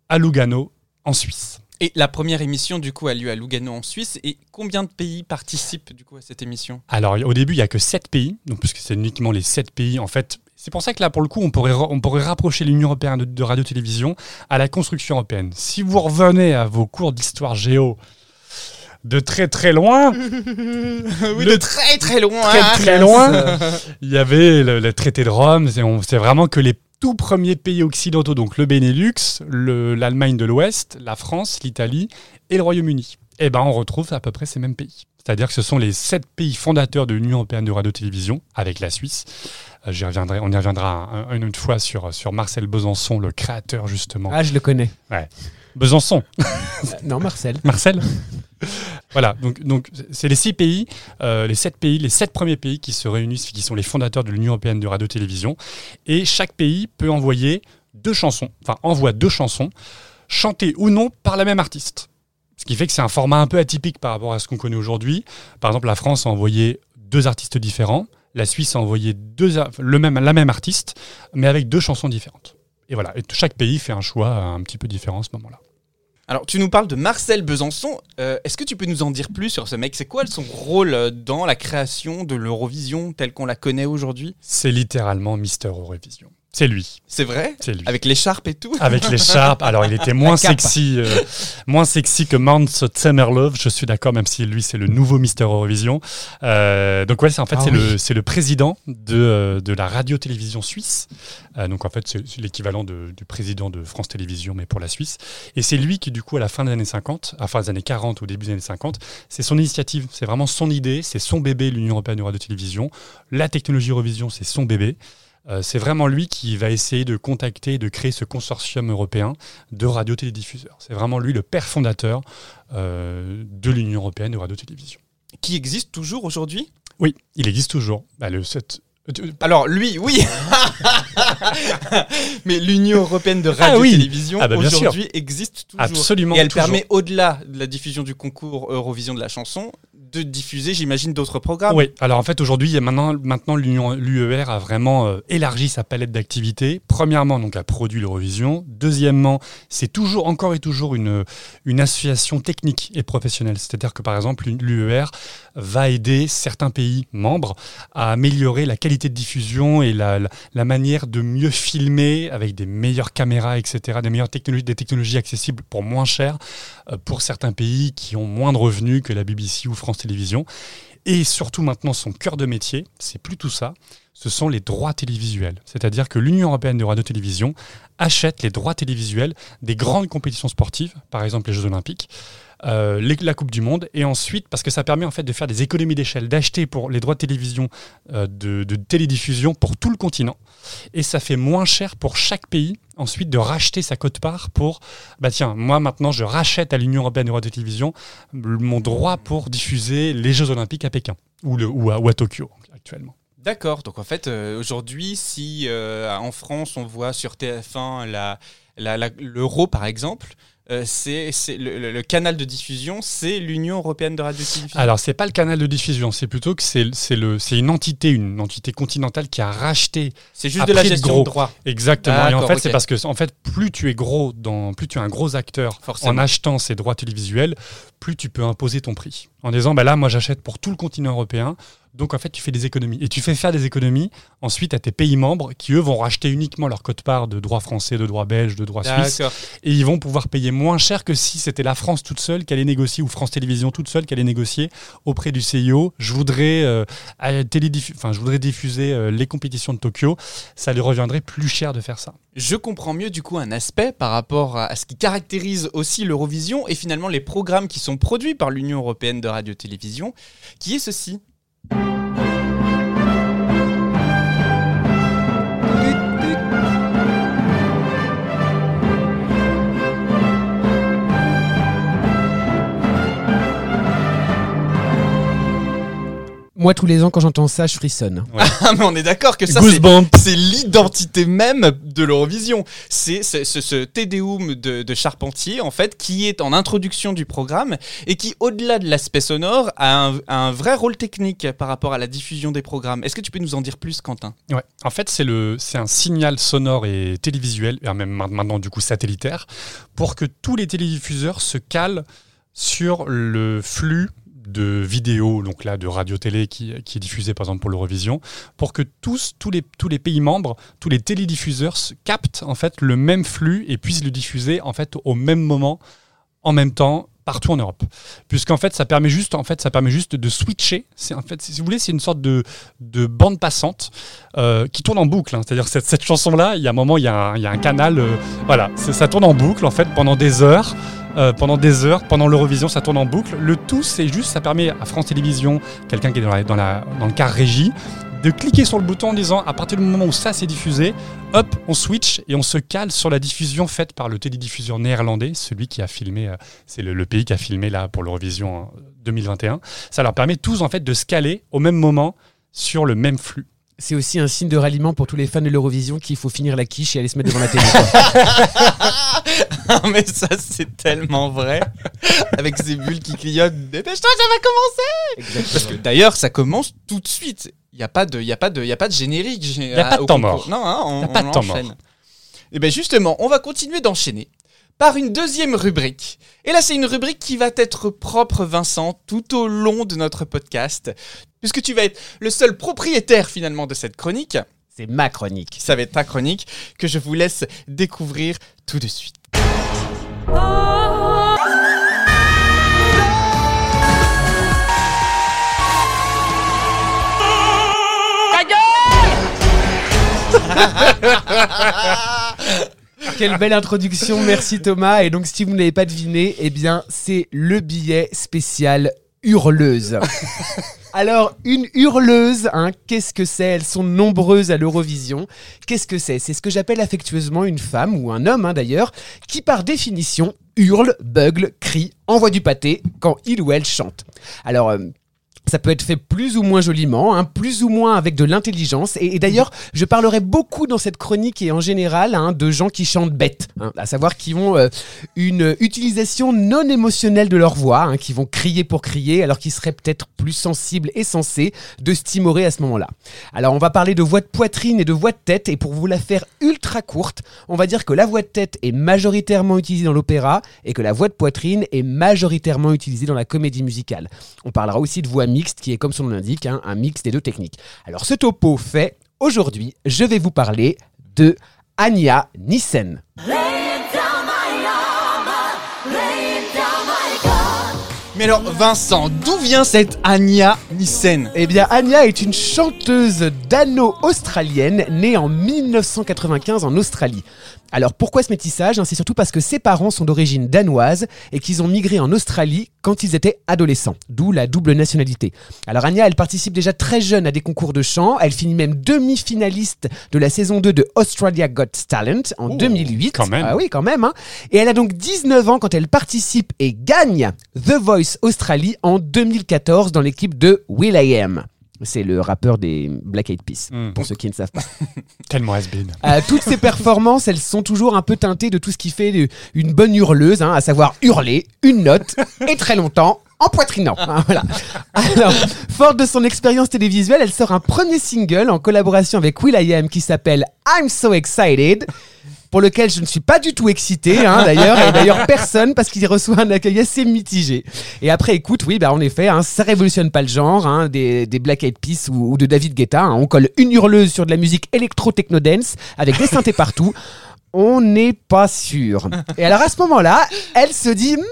à Lugano, en Suisse. Et la première émission, du coup, a lieu à Lugano en Suisse. Et combien de pays participent, du coup, à cette émission? Alors, au début, il n'y a que 7 pays, donc, puisque c'est uniquement les 7 pays. En fait, c'est pour ça que là, pour le coup, on pourrait, ra- on pourrait rapprocher l'Union européenne de, de radio-télévision à la construction européenne. Si vous revenez à vos cours d'histoire géo de très très loin, Oui, Le- de très très loin. très hein. très loin, il y avait le, le traité de Rome. C'est vraiment que les tout premiers pays occidentaux, donc le Benelux, le- l'Allemagne de l'Ouest, la France, l'Italie et le Royaume-Uni. Et ben, on retrouve à peu près ces mêmes pays. C'est-à-dire que ce sont les sept pays fondateurs de l'Union européenne de radio-télévision, avec la Suisse. Euh, j'y reviendrai, on y reviendra un- une autre fois sur, sur Marcel Besançon, le créateur justement. Ah, je le connais. Besançon, Euh, non, Marcel. Marcel Voilà, donc c'est les six pays, euh, les sept pays, les sept premiers pays qui se réunissent, qui sont les fondateurs de l'Union européenne de radio-télévision, et chaque pays peut envoyer deux chansons, enfin envoie deux chansons, chantées ou non par la même artiste. Ce qui fait que c'est un format un peu atypique par rapport à ce qu'on connaît aujourd'hui. Par exemple, la France a envoyé deux artistes différents, la Suisse a envoyé le même, la même artiste, mais avec deux chansons différentes. Et voilà, et chaque pays fait un choix un petit peu différent à ce moment-là. Alors, tu nous parles de Marcel Besançon. Euh, Est-ce que tu peux nous en dire plus sur ce mec? C'est quoi son rôle euh, dans la création de l'Eurovision telle qu'on la connaît aujourd'hui? C'est littéralement Mister Eurovision. C'est lui, C'est vrai c'est lui. Avec l'écharpe et tout Avec l'écharpe. Alors, il était moins sexy, euh, moins sexy que Mount Temerlove. Je suis d'accord, même si lui, c'est le nouveau Mister Eurovision. Euh, donc, ouais, c'est en fait, Ah c'est oui. le, c'est le président de, euh, de la radio-télévision suisse. Euh, donc, en fait, c'est c'est l'équivalent de- du président de France Télévisions, mais pour la Suisse. Et c'est lui qui, du coup, à la fin des années 50, à la fin des années 40, au début des années 50, c'est son initiative. C'est vraiment son idée. C'est son bébé, l'Union européenne de radio-télévision. La technologie Eurovision, c'est son bébé. Euh, c'est vraiment lui qui va essayer de contacter et de créer ce consortium européen de radio-télédiffuseurs. C'est vraiment lui le père fondateur euh, de l'Union européenne de radio-télévision. Qui existe toujours aujourd'hui? Oui, il existe toujours. Bah, le, cette- euh, Alors, lui, oui Mais l'Union européenne de Ah oui. radio-télévision Ah bah, aujourd'hui existe toujours. Absolument. Et elle toujours. permet, au-delà de la diffusion du concours Eurovision de la chanson, de diffuser, j'imagine, d'autres programmes. Oui, alors en fait aujourd'hui, a maintenant, maintenant l'UER a vraiment euh, élargi sa palette d'activités. Premièrement, donc, elle produit l'Eurovision. Deuxièmement, c'est toujours, encore et toujours une, une association technique et professionnelle. C'est-à-dire que par exemple, l'UER va aider certains pays membres à améliorer la qualité de diffusion et la, la, la manière de mieux filmer avec des meilleures caméras, etc., des meilleures technologies, des technologies accessibles pour moins cher pour certains pays qui ont moins de revenus que la BBC ou France Télévisions. Et surtout maintenant, son cœur de métier, c'est plus tout ça, ce sont les droits télévisuels. C'est-à-dire que l'Union européenne de radio-télévision achète les droits télévisuels des grandes compétitions sportives, par exemple les Jeux olympiques, euh, la Coupe du Monde, et ensuite, parce que ça permet en fait de faire des économies d'échelle, d'acheter pour les droits de télévision, euh, de, télédiffusion pour tout le continent, et ça fait moins cher pour chaque pays ensuite de racheter sa cote-part pour, bah tiens, moi maintenant je rachète à l'Union européenne de radio-télévision mon droit pour diffuser les Jeux olympiques à Pékin, ou, le, ou, à, Tokyo actuellement. D'accord. Donc en fait, euh, aujourd'hui, si en France on voit sur TF1 la, la- la- l'euro par exemple, euh, c'est, le, le- le canal de diffusion, c'est l'Union européenne de radio-télévision. Alors, c'est pas le canal de diffusion, c'est plutôt que c'est une entité, une entité continentale qui a racheté c'est juste de la de gestion gros. de droit. Exactement. Et en fait, c'est parce que en fait, plus tu es gros dans, plus tu es un gros acteur Forcément. en achetant ces droits télévisuels, plus tu peux imposer ton prix. en disant bah là, moi j'achète pour tout le continent européen. Donc en fait, tu fais des économies. Et tu fais faire des économies ensuite à tes pays membres qui, eux, vont racheter uniquement leur code-part de droit français, de droit belge, de droit suisse. Et ils vont pouvoir payer moins cher que si c'était la France toute seule qui allait négocier, ou France Télévisions toute seule qui allait négocier auprès du CIO. Je voudrais, euh, à télédiffu- enfin, je voudrais diffuser euh, les compétitions de Tokyo. Ça lui reviendrait plus cher de faire ça. Je comprends mieux du coup un aspect par rapport à ce qui caractérise aussi l'Eurovision et finalement les programmes qui sont produits par l'Union européenne de radio-télévision, qui est ceci. thank you Moi, tous les ans, quand j'entends ça, je frissonne. Ah mais on est d'accord que ça c'est l'identité même de l'Eurovision. C'est ce, ce, ce Tédéum de, de Charpentier, en fait, qui est en introduction du programme et qui, au-delà de l'aspect sonore, a un, a un vrai rôle technique par rapport à la diffusion des programmes. Est-ce que tu peux nous en dire plus, Quentin? Ouais. En fait, c'est le, c'est un signal sonore et télévisuel, et même ma- maintenant du coup satellitaire, pour que tous les télédiffuseurs se calent sur le flux de vidéos, donc là de radio-télé qui, qui est diffusé par exemple pour l'Eurovision, pour que tous, les, tous les pays membres, tous les télédiffuseurs se captent en fait le même flux et puissent le diffuser en fait au même moment, en même temps, partout en Europe. Puisqu'en fait, ça permet juste, en fait, ça permet juste de switcher. C'est en fait, si vous voulez, c'est une sorte de, de bande passante euh, qui tourne en boucle. hein. C'est-à-dire cette, cette chanson-là, il y a un moment, il y a un, canal, euh, voilà, ça tourne en boucle en fait pendant des heures. euh, pendant des heures, pendant l'Eurovision, ça tourne en boucle. Le tout, c'est juste, ça permet à France Télévisions, quelqu'un qui est dans, la, dans, la, dans le car régie, de cliquer sur le bouton en disant à partir du moment où ça s'est diffusé, hop, on switch et on se cale sur la diffusion faite par le télédiffuseur néerlandais, celui qui a filmé, euh, c'est le, le pays qui a filmé là pour l'Eurovision hein, 2021. Ça leur permet tous en fait de se caler au même moment sur le même flux. C'est aussi un signe de ralliement pour tous les fans de l'Eurovision qu'il faut finir la quiche et aller se mettre devant la télé. Ah, mais ça, c'est tellement vrai. Avec ces bulles qui clignotent. Dépêche-toi, ça va commencer Parce que d'ailleurs, ça commence tout de suite. Il n'y a, pas de- y a, pas de- il y a pas de générique. Il y a pas de temps mort. Non, hein, on, Il y a pas on de temps enchaîne. mort. Et bien justement, on va continuer d'enchaîner par une deuxième rubrique. Et là, c'est une rubrique qui va être propre, Vincent, tout au long de notre podcast. Puisque tu vas être le seul propriétaire finalement de cette chronique. C'est ma chronique. Ça va être ta chronique que je vous laisse découvrir tout de suite. Quelle belle introduction, merci Thomas. Et donc, si vous ne l'avez pas deviné, eh bien, c'est le billet spécial hurleuse. Alors, une hurleuse, hein, qu'est-ce que c'est? Elles sont nombreuses à l'Eurovision. Qu'est-ce que c'est? C'est ce que j'appelle affectueusement une femme, ou un homme hein, d'ailleurs, qui par définition hurle, bugle, crie, envoie du pâté quand il ou elle chante. Alors, euh, ça peut être fait plus ou moins joliment, hein, plus ou moins avec de l'intelligence. Et, d'ailleurs, je parlerai beaucoup dans cette chronique et en général hein, de gens qui chantent bête, hein, à savoir qui ont euh, une utilisation non émotionnelle de leur voix, qui vont crier pour crier, alors qu'ils seraient peut-être plus sensibles et sensés de se à ce moment-là. Alors, on va parler de voix de poitrine et de voix de tête, et pour vous la faire ultra courte, on va dire que la voix de tête est majoritairement utilisée dans l'opéra et que la voix de poitrine est majoritairement utilisée dans la comédie musicale. On parlera aussi de voix mixte, qui est comme son nom l'indique, hein, un mix des deux techniques. Alors ce topo fait, aujourd'hui, je vais vous parler de Anya Nissen. Mais alors, Vincent, d'où vient cette Anya Nissen? Eh bien, Anya est une chanteuse dano-australienne née en 1995 en Australie. Alors pourquoi ce métissage hein? C'est surtout parce que ses parents sont d'origine danoise et qu'ils ont migré en Australie quand ils étaient adolescents, d'où la double nationalité. Alors Anya, elle participe déjà très jeune à des concours de chant, elle finit même demi-finaliste de la saison 2 de Australia Got Talent en 2008. quand même. Ah oui, quand même. hein. Et elle a donc 19 ans quand elle participe et gagne The Voice Australie en 2014 dans l'équipe de Will.i.am. C'est le rappeur des Black Eyed Peas, Mm. pour ceux qui ne savent pas. Tellement has-been. Euh, toutes ces performances, elles sont toujours un peu teintées de tout ce qui fait de- une bonne hurleuse, hein, à savoir hurler une note et très longtemps en poitrinant. hein, voilà. Alors, forte de son expérience télévisuelle, elle sort un premier single en collaboration avec Will.i.am qui s'appelle I'm So Excited. Pour lequel je ne suis pas du tout excité, hein, d'ailleurs, et d'ailleurs personne, parce qu'il reçoit un accueil assez mitigé. Et après, écoute, oui, bah, en effet, hein, ça révolutionne pas le genre, hein, des, des Black Eyed Peas ou, ou de David Guetta. on colle une hurleuse sur de la musique électro-techno-dance avec des synthés partout. On n'est pas sûr. Et alors à ce moment-là, elle se dit. Hmm,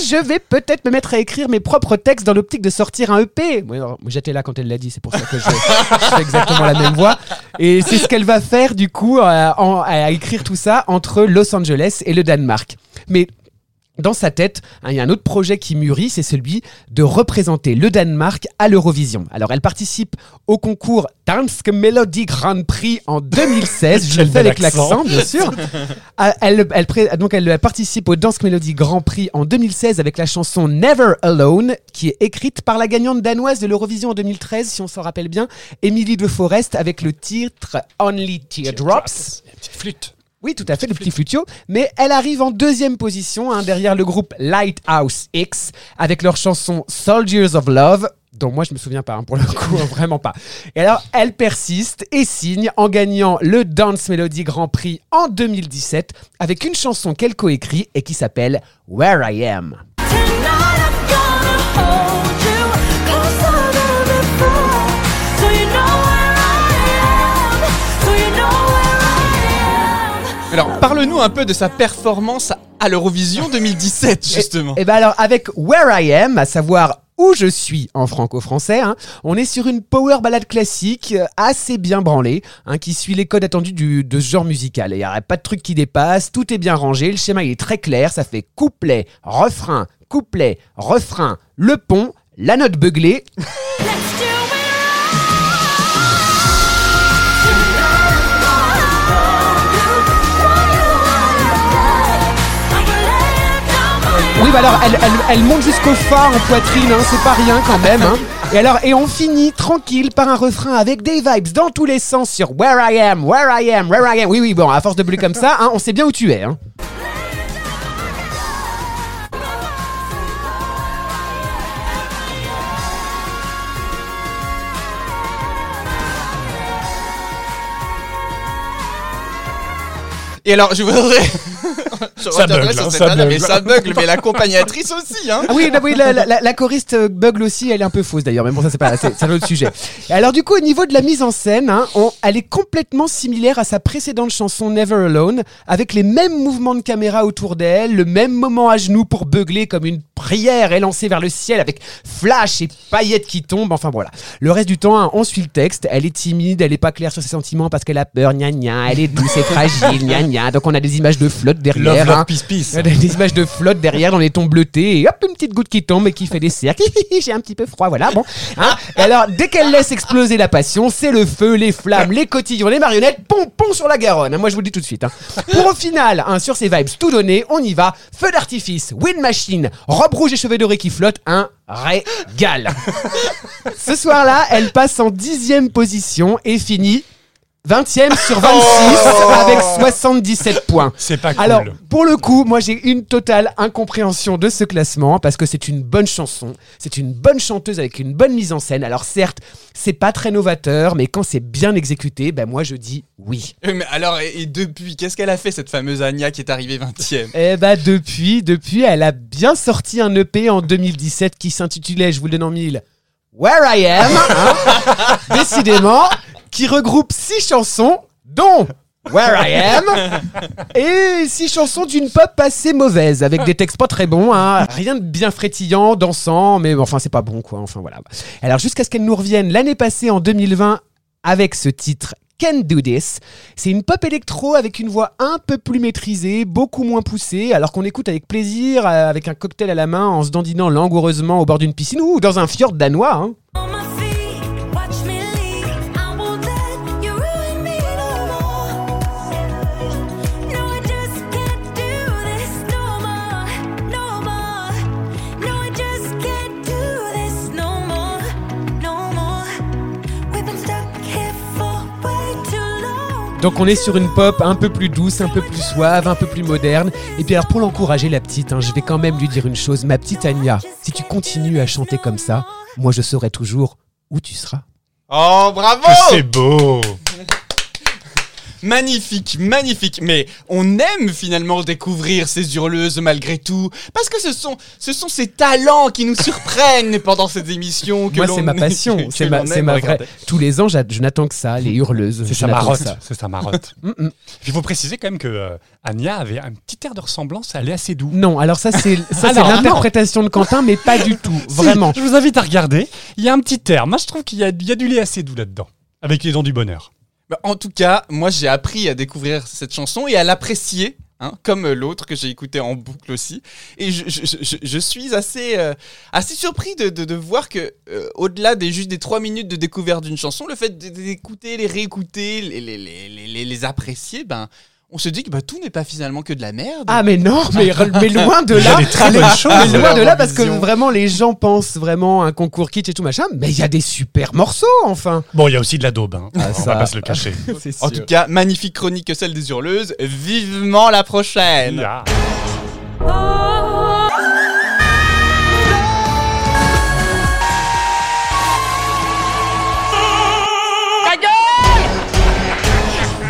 je vais peut-être me mettre à écrire mes propres textes dans l'optique de sortir un EP. Moi, j'étais là quand elle l'a dit, c'est pour ça que je, je fais exactement la même voix. Et c'est ce qu'elle va faire du coup, euh, à écrire tout ça entre Los Angeles et le Danemark. Mais dans sa tête, hein, il y a un autre projet qui mûrit, c'est celui de représenter le Danemark à l'Eurovision. Alors elle participe au concours Dansk Melody Grand Prix en 2016. Je le fais avec accent. l'accent, bien sûr. Ah, elle, donc elle participe au Dansk Melody Grand Prix en 2016 avec la chanson Never Alone, qui est écrite par la gagnante danoise de l'Eurovision en 2013, si on s'en rappelle bien, Emily de Forest, avec le titre Only Teardrops. Petite flûte. Oui, tout à fait, le petit flutio. Mais elle arrive en deuxième position, hein, derrière le groupe Lighthouse X, avec leur chanson Soldiers of Love, dont moi je me souviens pas, hein, pour le coup, vraiment pas. Et alors, elle persiste et signe en gagnant le Dance Melody Grand Prix en 2017, avec une chanson qu'elle coécrit et qui s'appelle Where I Am. Alors, parle-nous un peu de sa performance à l'Eurovision 2017, justement. Et ben alors avec Where I Am, à savoir où je suis en franco-français, hein, on est sur une power ballade classique euh, assez bien branlée, hein, qui suit les codes attendus du, de ce genre musical. Il n'y a pas de truc qui dépasse, tout est bien rangé, le schéma il est très clair, ça fait couplet, refrain, couplet, refrain, le pont, la note beuglée. alors elle, monte jusqu'au fa en poitrine, hein, c'est pas rien quand même. hein. Et alors, et on finit tranquille par un refrain avec des vibes dans tous les sens sur Where I am, Where I am, Where I am. Oui, oui, bon, à force de bleu comme ça, hein, on sait bien où tu es. Et alors, je voudrais. Je Ça bugle, sur hein, cette ça nana, mais ça bugle, mais l'accompagnatrice aussi, hein. Ah oui, non, oui la, la- la- la choriste euh, bugle aussi, elle est un peu fausse d'ailleurs, mais bon, ça c'est pas, c'est c'est un autre sujet. Et alors du coup, au niveau de la mise en scène, hein, on- elle est complètement similaire à sa précédente chanson Never Alone, avec les mêmes mouvements de caméra autour d'elle, le même moment à genoux pour beugler comme une prière élancée vers le ciel avec flash et paillettes qui tombent. Enfin voilà. Le reste du temps, hein, on suit le texte. Elle est timide, elle est pas claire sur ses sentiments parce qu'elle a peur, gna gna. Elle est douce et fragile, gna gna. Donc on a des images de flotte derrière. Love, hein. peace, des images de flotte derrière dans les tons bleutés et hop une petite goutte qui tombe et qui fait des cercles. J'ai un petit peu froid, voilà. Bon. Hein et alors dès qu'elle laisse exploser la passion, c'est le feu, les flammes, les cotillons, les marionnettes, pom pom sur la Garonne. hein. Moi je vous le dis tout de suite. hein. Pour au final, sur ces vibes tout donné, on y va. Feu d'artifice, wind machine, robe rouge et cheveux dorés qui flottent, un régal. Ce soir-là, elle passe en dixième position et finit 20e sur 26 avec 77 points. C'est pas cool. Alors, pour le coup, moi j'ai une totale incompréhension de ce classement parce que c'est une bonne chanson, c'est une bonne chanteuse avec une bonne mise en scène. Alors certes, c'est pas très novateur, mais quand c'est bien exécuté, ben moi je dis oui. Euh, Mais alors, et, et depuis, qu'est-ce qu'elle a fait, cette fameuse Anya qui est arrivée 20 e Eh bah depuis, depuis, elle a bien sorti un EP en 2017 qui s'intitulait, je vous le donne en mille, Where I Am, hein, décidément, qui regroupe six chansons, dont Where I Am, et six chansons d'une pop assez mauvaise, avec des textes pas très bons, hein, rien de bien frétillant, dansant, mais enfin c'est pas bon quoi, enfin voilà. Alors jusqu'à ce qu'elle nous revienne l'année passée en 2020 avec ce titre Can Do This. C'est une pop électro avec une voix un peu plus maîtrisée, beaucoup moins poussée, alors qu'on écoute avec plaisir, euh, avec un cocktail à la main, en se dandinant langoureusement au bord d'une piscine ou dans un fjord danois. hein. Donc on est sur une pop un peu plus douce, un peu plus suave, un peu plus moderne. Et puis alors pour l'encourager la petite, hein, je vais quand même lui dire une chose, ma petite Anya, si tu continues à chanter comme ça, moi je saurai toujours où tu seras. Oh, bravo C'est beau. Magnifique, magnifique. Mais on aime finalement découvrir ces hurleuses malgré tout, parce que ce sont, ce sont ces talents qui nous surprennent pendant ces émissions. Que Moi, c'est ma passion. C'est ma, c'est ma vraie. Tous les ans, je n'attends que ça, les hurleuses. C'est sa marotte. ça. C'est sa marotte. Il faut préciser quand même que euh, Anya avait un petit air de ressemblance, elle est assez doux. Non, alors ça, c'est ça, c'est l'interprétation de Quentin, mais pas du tout. Si, Vraiment. je vous invite à regarder. Il y a un petit air. Moi, je trouve qu'il y y a du lait assez doux là-dedans. Avec les dents du bonheur. Bah, en tout cas, moi j'ai appris à découvrir cette chanson et à l'apprécier. hein, comme l'autre que j'ai écouté en boucle aussi. Et je, je- suis assez, euh, assez surpris de, de- de voir que, euh, au-delà des juste des trois minutes de découverte d'une chanson, le fait d'écouter, les réécouter, les, les- les- les apprécier, ben, on se dit que bah, tout n'est pas finalement que de la merde. Ah mais non, mais, mais loin de là. très. Mais loin de là parce que vraiment les gens pensent vraiment à un concours kitsch et tout machin, mais il y a des super morceaux enfin. Bon, il y a aussi de la daube. hein. On Ah, ça. va pas se le cacher. C'est en tout cas, magnifique chronique que celle des hurleuses. Vivement la prochaine.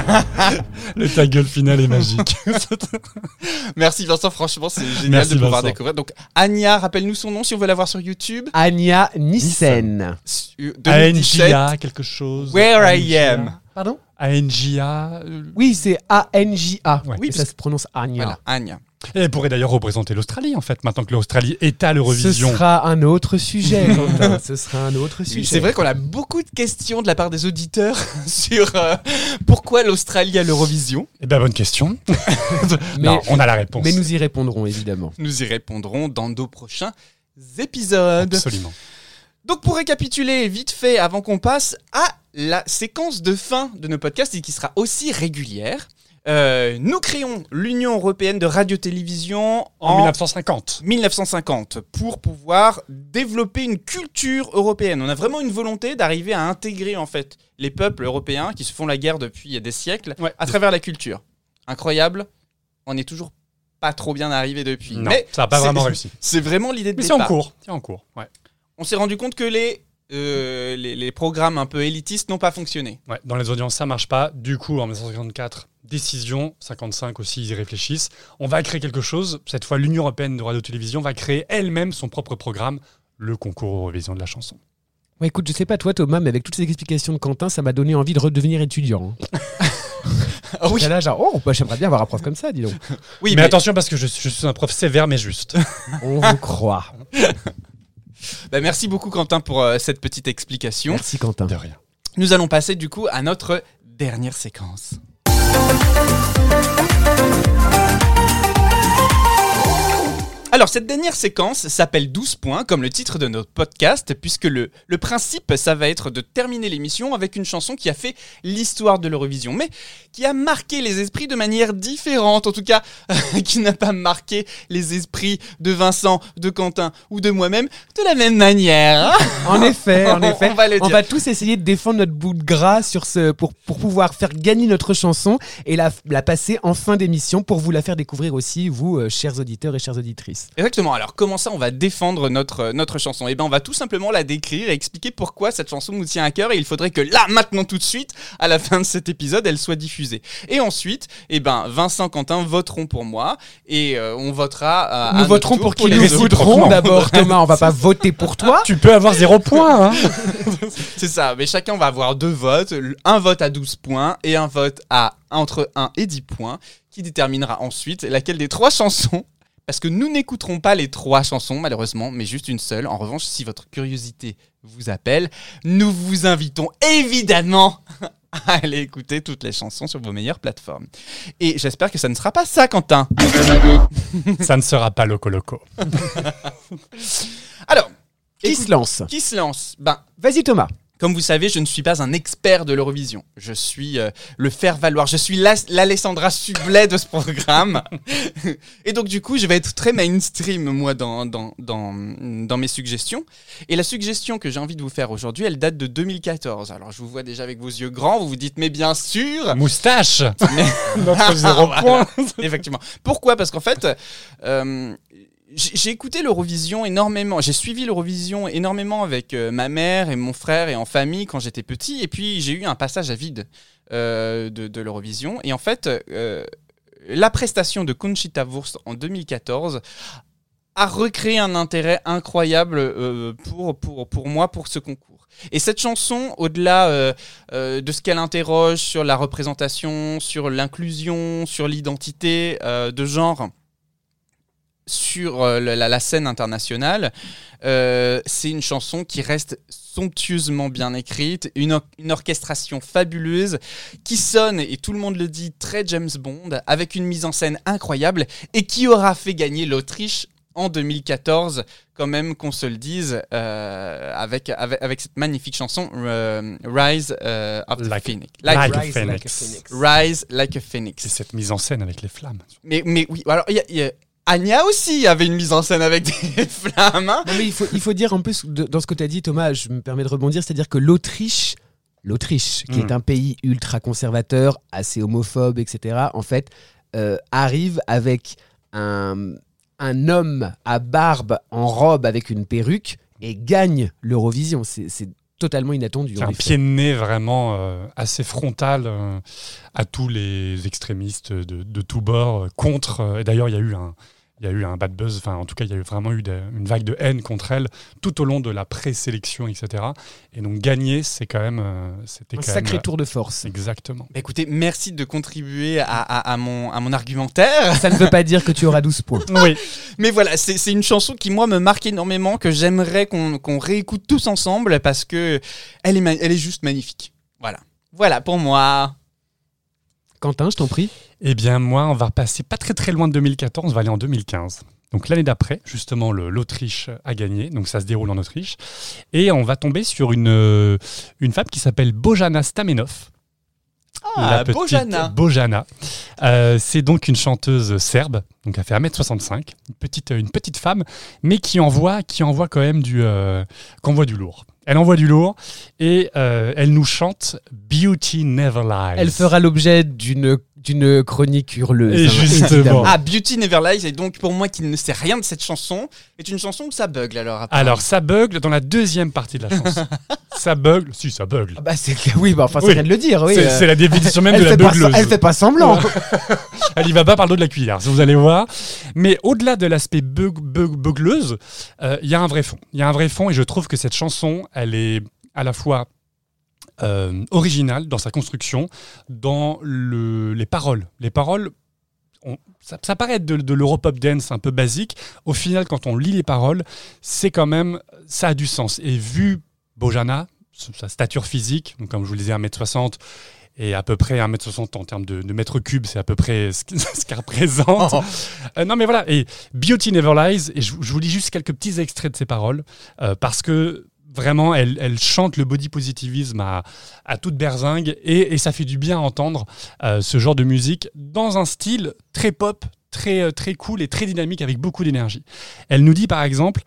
Le ta gueule final est magique. Merci Vincent, franchement c'est génial Merci, de pouvoir Vincent. découvrir. Donc Anya, rappelle-nous son nom si on veut la voir sur YouTube. Anya Nissen. Sur- 2017. ANJA, quelque chose. Where I ANJA. am. Pardon? ANJA. euh, Oui, c'est A N J A. Ouais. Oui, ça se prononce Anya. Voilà, Anya. Et elle pourrait d'ailleurs représenter l'Australie, en fait, maintenant que l'Australie est à Ce l'Eurovision. sera un autre sujet. Quentin. Ce sera un autre sujet. C'est vrai qu'on a beaucoup de questions de la part des auditeurs sur euh, pourquoi l'Australie à l'Eurovision. Eh ben, bonne question. Mais, non, on a la réponse. mais nous y répondrons évidemment. Nous y répondrons dans nos prochains épisodes. Absolument. Donc pour récapituler vite fait avant qu'on passe à la séquence de fin de nos podcasts et qui sera aussi régulière, euh, nous créons l'Union européenne de radio-télévision En, en, 1950. 1950 pour pouvoir développer une culture européenne. On a vraiment une volonté d'arriver à intégrer en fait les peuples européens qui se font la guerre depuis des siècles Ouais. à travers la culture. Incroyable, on est toujours pas trop bien arrivé depuis. Non, Mais ça n'a pas vraiment réussi. C'est vraiment l'idée de Mais c'est en cours. C'est en cours. Ouais. On s'est rendu compte que les, euh, les, les programmes un peu élitistes n'ont pas fonctionné. Ouais, dans les audiences, ça marche pas. Du coup, en 1954, décision, 55 aussi, ils y réfléchissent. On va créer quelque chose. Cette fois, l'Union européenne de radio-télévision va créer elle-même son propre programme, le concours Eurovision de la chanson. Ouais, écoute, je sais pas toi Thomas, mais avec toutes ces explications de Quentin, ça m'a donné envie de redevenir étudiant. hein. Ah oui, là, genre, oh, bah, j'aimerais bien avoir un prof comme ça, dis donc. oui mais, mais, attention parce que je, je suis un prof sévère mais juste. On vous croit. bah, merci beaucoup Quentin pour euh, cette petite explication. Merci Quentin. De rien. Nous allons passer du coup à notre dernière séquence. Alors, cette dernière séquence s'appelle 12 points, comme le titre de notre podcast, puisque le, le principe, ça va être de terminer l'émission avec une chanson qui a fait l'histoire de l'Eurovision, mais qui a marqué les esprits de manière différente, en tout cas, qui n'a pas marqué les esprits de Vincent, de Quentin ou de moi-même de la même manière. hein. En effet, en On effet. va le On va tous essayer de défendre notre bout de gras sur ce, pour, pour pouvoir faire gagner notre chanson et la, la passer en fin d'émission pour vous la faire découvrir aussi, vous, euh, chers auditeurs et chères auditrices. Exactement. Alors, comment ça, on va défendre notre, euh, notre chanson? Eh bien, on va tout simplement la décrire et expliquer pourquoi cette chanson nous tient à cœur et il faudrait que là, maintenant, tout de suite, à la fin de cet épisode, elle soit diffusée. Et ensuite, eh ben, Vincent, Quentin voteront pour moi et euh, on votera. euh, à nous notre voterons tour pour qui les nous voterons d'abord, Thomas. On va pas voter pour toi. Tu peux avoir zéro point. Hein C'est ça. Mais chacun va avoir deux votes, un vote à 12 points et un vote à entre 1 et 10 points, qui déterminera ensuite laquelle des trois chansons. Parce que nous n'écouterons pas les trois chansons, malheureusement, mais juste une seule. En revanche, si votre curiosité vous appelle, nous vous invitons évidemment à aller écouter toutes les chansons sur vos meilleures plateformes. Et j'espère que ça ne sera pas ça, Quentin. Ça ne sera pas Loco Loco. Alors, Qui écoute- se lance? qui se lance? Ben, Vas-y, Thomas. Comme vous savez, je ne suis pas un expert de l'Eurovision. Je suis euh, le faire-valoir. Je suis l'Alessandra Sublet de ce programme. Et donc, du coup, je vais être très mainstream, moi, dans, dans, dans, dans mes suggestions. Et la suggestion que j'ai envie de vous faire aujourd'hui, elle date de 2014. Alors, je vous vois déjà avec vos yeux grands. Vous vous dites, mais bien sûr Moustache Mais- Notre zéro point. Effectivement. Pourquoi? Parce qu'en fait, euh, j'ai écouté l'Eurovision énormément. J'ai suivi l'Eurovision énormément avec euh, ma mère et mon frère et en famille quand j'étais petit. Et puis j'ai eu un passage à vide euh, de, de l'Eurovision. Et en fait, euh, la prestation de Conchita Wurst en 2014 a recréé un intérêt incroyable euh, pour, pour, pour moi pour ce concours. Et cette chanson, au-delà euh, euh, de ce qu'elle interroge sur la représentation, sur l'inclusion, sur l'identité euh, de genre, sur euh, la, la- la scène internationale, euh, c'est une chanson qui reste somptueusement bien écrite, une, or- une orchestration fabuleuse, qui sonne, et tout le monde le dit, très James Bond, avec une mise en scène incroyable, et qui aura fait gagner l'Autriche en 2014, quand même qu'on se le dise, euh, avec, avec, avec cette magnifique chanson euh, Rise euh, of the Like- Phoenix. like a Rise phoenix. like a phoenix. Rise like a Et Phoenix. cette mise en scène avec les flammes. Mais, mais oui, alors il y a- il y a- Anya aussi avait une mise en scène avec des flammes. hein. Non, mais il faut, il faut dire en plus, de- dans ce que tu as dit, Thomas, je me permets de rebondir, c'est-à-dire que l'Autriche, l'Autriche, qui Mm. est un pays ultra conservateur, assez homophobe, etc., en fait, euh, arrive avec un, un homme à barbe en robe avec une perruque et gagne l'Eurovision. C'est totalement inattendu. C'est un effet. pied de nez vraiment euh, assez frontal euh, à tous les extrémistes de, de tous bords euh, contre. euh, et d'ailleurs, il y a eu un. Il y a eu un bad buzz, enfin en tout cas il y a eu vraiment eu une vague de haine contre elle tout au long de la présélection, etc. Et donc gagner, c'est quand même, euh, c'était Un quand sacré même, tour de force. Exactement. Bah, écoutez, merci de contribuer à, à- à mon, à mon argumentaire. Ça ne veut pas dire que tu auras 12 points. Oui. Mais voilà, c'est c'est une chanson qui, moi, me marque énormément, que j'aimerais qu'on qu'on réécoute tous ensemble parce que elle est, ma- elle est juste magnifique. Voilà. Voilà pour moi. Quentin, je t'en prie. Eh bien, moi, on va repasser pas très très loin de 2014, on va aller en 2015. Donc l'année d'après, justement, l'Autriche a gagné, donc ça se déroule en Autriche. Et on va tomber sur une, euh, une femme qui s'appelle Bojana Stamenov. Ah, La petite Bojana. Bojana. Euh, c'est donc une chanteuse serbe, donc elle fait 1m65, une petite, une petite femme, mais qui envoie, qui envoie quand même du, euh, qui envoie du lourd. Elle envoie du lourd et euh, elle nous chante Beauty Never Lies. Elle fera l'objet d'une d'une chronique hurleuse. Et hein, justement. Ah, Beauty Never Lies, et donc pour moi qui ne sais rien de cette chanson, est une chanson où ça bugle alors. apparemment. Alors, ça bugle dans la deuxième partie de la chanson. ça bugle, si ça bugle. Ah bah c'est que- oui, bah enfin c'est Oui. rien de le dire. Oui, c'est euh, c'est la définition même de la fait pas, beugleuse. elle fait pas semblant. Elle y va pas par le dos de la cuillère, vous allez voir. Mais au-delà de l'aspect beug- beugleuse, euh, il y a un vrai fond. Il y a un vrai fond et je trouve que cette chanson, elle est à la fois euh, originale dans sa construction, dans le- les paroles. Les paroles, on- ça, ça paraît être de, de l'europop dance un peu basique. Au final, quand on lit les paroles, c'est quand même, ça a du sens. Et vu Bojana, sa stature physique, donc comme je vous le disais, 1m60, et à peu près 1m60 en termes de, de mètres cubes, c'est à peu près ce, qu'elle représente. Oh. Euh, non mais voilà, et Beauty Never Lies, et je, vous- je vous lis juste quelques petits extraits de ses paroles, euh, parce que vraiment, elle, chante le body positivisme à, toute berzingue, et, ça fait du bien à entendre euh, ce genre de musique dans un style très pop, très, euh, très cool et très dynamique, avec beaucoup d'énergie. Elle nous dit par exemple,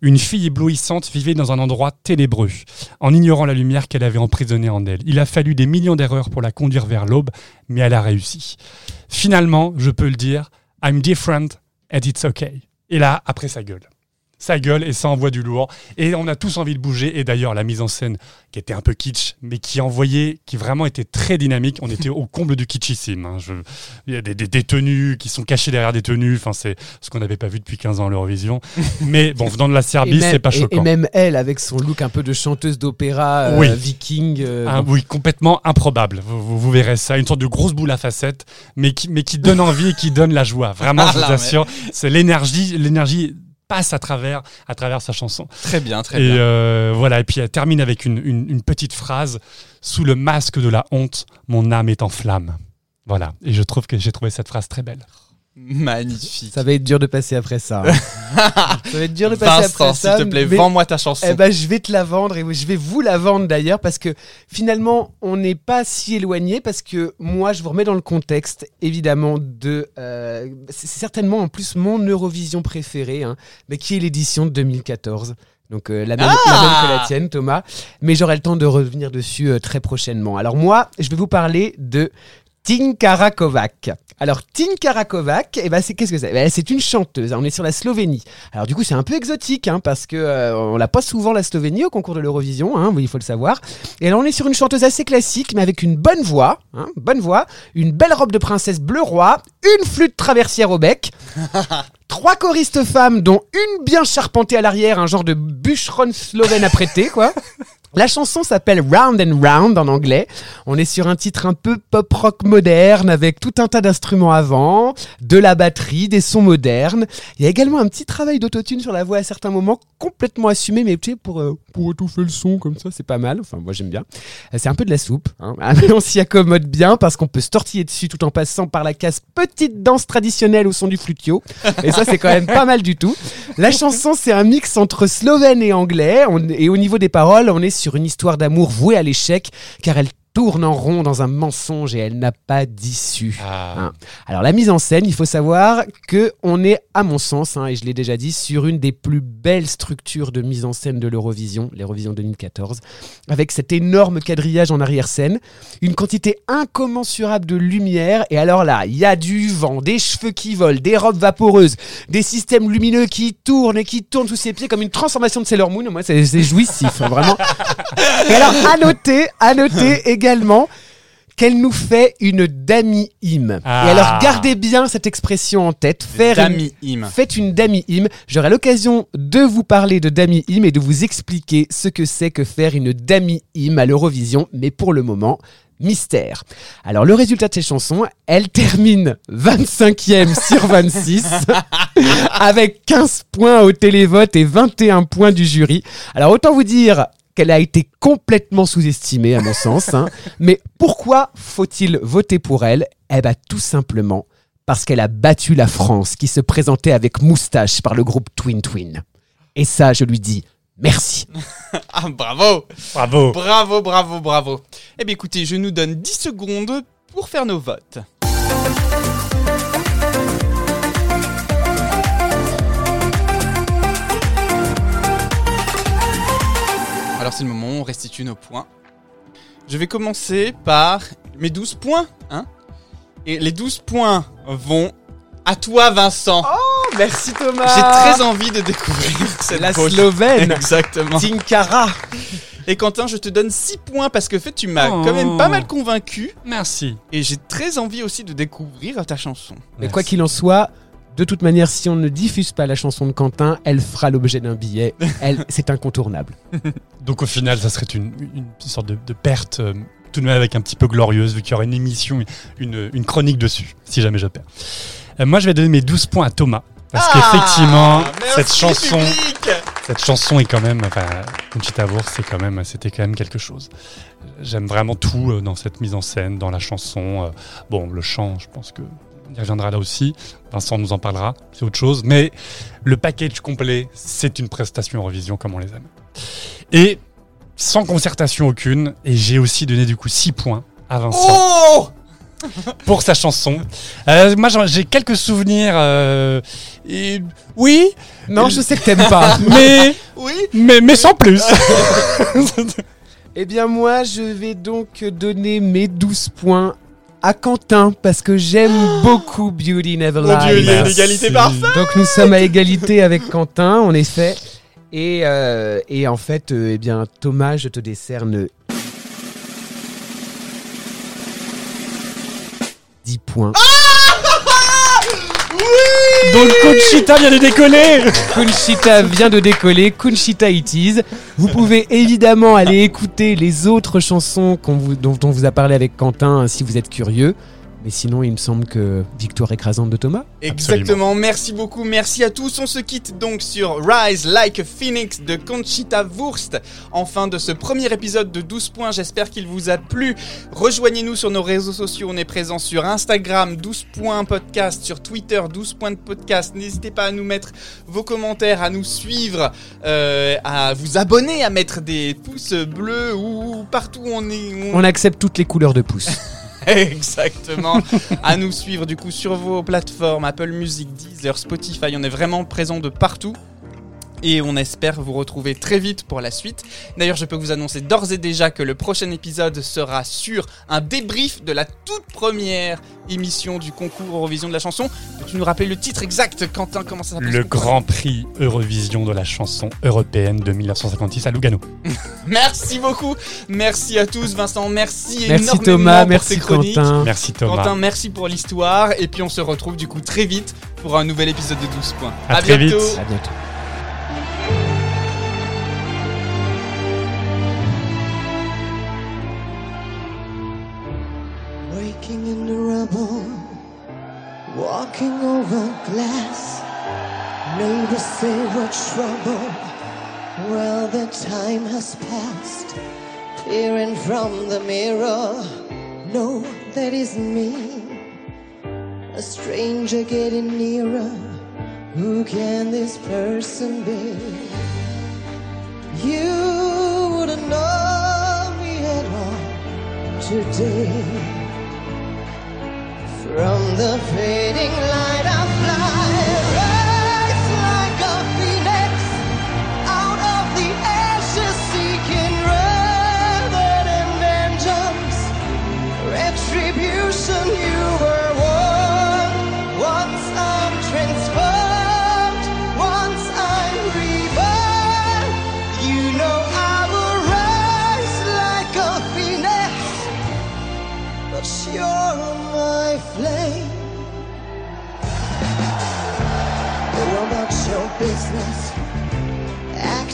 une fille éblouissante vivait dans un endroit ténébreux, en ignorant la lumière qu'elle avait emprisonnée en elle. Il a fallu des millions d'erreurs pour la conduire vers l'aube, mais elle a réussi. Finalement, je peux le dire, I'm different and it's okay. Et là, après, ça gueule. Ça gueule et ça envoie du lourd. Et on a tous envie de bouger. Et d'ailleurs, la mise en scène, qui était un peu kitsch, mais qui envoyait, qui vraiment était très dynamique. On était au comble du kitschissime. hein. Je- Il y a des, des- des tenues qui sont cachées derrière des tenues. Enfin, c'est ce qu'on n'avait pas vu depuis 15 ans à l'Eurovision. mais bon, venant de la Serbie, c'est pas choquant. Et, même elle, avec son look un peu de chanteuse d'opéra euh, Oui. viking. euh, Ah, oui, complètement improbable. Vous, vous- vous verrez ça, une sorte de grosse boule à facettes, mais qui, mais qui donne envie et qui donne la joie. Vraiment, Ah je vous là, mais- assure, c'est l'énergie, l'énergie passe à travers, à travers sa chanson. Très bien, très et bien. euh, voilà, et puis elle termine avec une, une- une petite phrase sous le masque de la honte, mon âme est en flamme. Voilà, et je trouve que j'ai trouvé cette phrase très belle. Magnifique. Ça va être dur de passer après ça. hein. ça va être dur de passer Vincent, après s'il ça. te plaît, mais- vends-moi ta chanson. Eh ben, je vais te la vendre et je vais vous la vendre d'ailleurs parce que finalement, on n'est pas si éloigné parce que moi, je vous remets dans le contexte évidemment de. euh, c'est certainement en plus mon Eurovision préférée, hein, mais qui est l'édition de 2014. Donc euh, la, même, Ah la même que la tienne, Thomas. Mais j'aurai le temps de revenir dessus euh, très prochainement. Alors moi, je vais vous parler de Tinka Kovac. Alors Tinka Kovac, eh ben c'est qu'est-ce que c'est? Ben, C'est une chanteuse. On est sur la Slovénie. Alors du coup c'est un peu exotique hein, parce que euh, on l'a pas souvent la Slovénie au concours de l'Eurovision. Hein, il faut le savoir. Et là on est sur une chanteuse assez classique mais avec une bonne voix, hein, bonne voix, une belle robe de princesse bleu roi, une flûte traversière au bec. Trois choristes femmes, dont une bien charpentée à l'arrière, un genre de bûcheronne slovène à prêter, quoi. La chanson s'appelle Round and Round en anglais. On est sur un titre un peu pop rock moderne avec tout un tas d'instruments avant, de la batterie, des sons modernes. Il y a également un petit travail d'autotune sur la voix à certains moments complètement assumé, mais tu sais, pour, euh, pour étouffer le son comme ça, c'est pas mal. Enfin, moi j'aime bien. Euh, C'est un peu de la soupe, hein. mais on s'y accommode bien parce qu'on peut se tortiller dessus tout en passant par la case petite danse traditionnelle au son du flutio. Et ça, c'est quand même pas mal du tout. La chanson, c'est un mix entre slovène et anglais. Et au niveau des paroles, on est sur une histoire d'amour vouée à l'échec, car elle tourne en rond dans un mensonge et elle n'a pas d'issue. Hein. Alors la mise en scène, il faut savoir que on est, à mon sens, hein, et je l'ai déjà dit, sur une des plus belles structures de mise en scène de l'Eurovision, l'Eurovision 2014, avec cet énorme quadrillage en arrière-scène, une quantité incommensurable de lumière, et alors là, il y a du vent, des cheveux qui volent, des robes vaporeuses, des systèmes lumineux qui tournent et qui tournent sous ses pieds comme une transformation de Sailor Moon. Moi, c'est c'est jouissif, hein, vraiment. Et alors, à noter, à noter également qu'elle nous fait une dami hymne. Ah. Et alors, gardez bien cette expression en tête. Faire une. Faites une dami hymne. J'aurai l'occasion de vous parler de dami hymne et de vous expliquer ce que c'est que faire une dami hymne à l'Eurovision. Mais pour le moment, mystère. Alors, le résultat de ces chansons, elle termine 25e sur 26 avec 15 points au télévote et 21 points du jury. Alors, autant vous dire qu'elle a été complètement sous-estimée à mon sens. hein. Mais pourquoi faut-il voter pour elle? Eh bien, tout simplement parce qu'elle a battu la France qui se présentait avec moustache par le groupe Twin Twin. Et ça, je lui dis merci. Ah, bravo Bravo. Bravo, bravo, bravo. Eh bien, écoutez, je nous donne 10 secondes pour faire nos votes. Alors, c'est le moment où on restitue nos points. Je vais commencer par mes 12 points. Hein Et les 12 points vont à toi, Vincent. Merci Thomas. J'ai très envie de découvrir cette La. Slovène. Exactement. Tinkara. Et Quentin, je te donne 6 points parce que en fait, tu m'as Oh. quand même pas mal convaincu. Merci. Et j'ai très envie aussi de découvrir ta chanson. Mais quoi qu'il en soit, de toute manière, si on ne diffuse pas la chanson de Quentin, elle fera l'objet d'un billet. Elle, c'est incontournable. Donc au final, ça serait une, une sorte de, de perte, euh, tout de même avec un petit peu glorieuse, vu qu'il y aurait une émission, une, une chronique dessus, si jamais je perds. Euh, moi, je vais donner mes 12 points à Thomas. Parce qu'effectivement, Ah, merci, cette chanson, public cette chanson est quand même, enfin, Conchita c'est quand même, c'était quand même quelque chose. J'aime vraiment tout euh, dans cette mise en scène, dans la chanson. bon, le chant, je pense que y reviendra là aussi. Vincent nous en parlera, c'est autre chose. Mais le package complet, c'est une prestation Eurovision comme on les aime. Et sans concertation aucune, et j'ai aussi donné du coup 6 points à Vincent Oh pour sa chanson. Euh, moi, j'ai quelques souvenirs. euh, et, oui, Non, je sais que t'aimes pas. mais, Oui mais, mais sans plus. Eh bien moi, je vais donc donner mes 12 points à Quentin parce que j'aime beaucoup Beauty Never Mon Dieu, il y a une Lies. égalité parfaite Donc nous sommes à égalité avec Quentin, en effet. Et, euh, et en fait, euh, eh bien Thomas, je te décerne 10 points. Donc Conchita vient de décoller. Kunchita vient de décoller, Kunchita it is. Vous pouvez évidemment aller écouter les autres chansons vous- dont on vous a parlé avec Quentin hein, si vous êtes curieux. Mais sinon, il me semble que victoire écrasante de Thomas. Exactement, merci beaucoup, merci à tous. On se quitte donc sur Rise Like a Phoenix de Conchita Wurst. En fin de ce premier épisode de 12 points, j'espère qu'il vous a plu. Rejoignez-nous sur nos réseaux sociaux, on est présent sur Instagram 12 points podcast, sur Twitter 12 points de podcast. N'hésitez pas à nous mettre vos commentaires, à nous suivre, euh, à vous abonner, à mettre des pouces bleus ou partout où on est. où on- On accepte toutes les couleurs de pouce. Exactement. à nous suivre du coup sur vos plateformes Apple Music, Deezer, Spotify. On est vraiment présent de partout. Et on espère vous retrouver très vite pour la suite. D'ailleurs, je peux vous annoncer d'ores et déjà que le prochain épisode sera sur un débrief de la toute première émission du concours Eurovision de la chanson. Peux-tu nous rappeler le titre exact, Quentin? Comment ça s'appelle? Le Grand Prix Eurovision de la chanson européenne de 1956 à Lugano. Merci beaucoup. Merci à tous. Vincent, merci, Merci énormément Thomas, pour merci chroniques. Quentin. Merci Thomas. Quentin, merci pour l'histoire. Et puis on se retrouve du coup très vite pour un nouvel épisode de 12 points. À très bientôt. vite. À bientôt. Glass. Neighbors say we're trouble. Well, the time has passed. Peering from the mirror, no, that isn't me. A stranger getting nearer. Who can this person be? You wouldn't know me at all today. From the fading light of fly,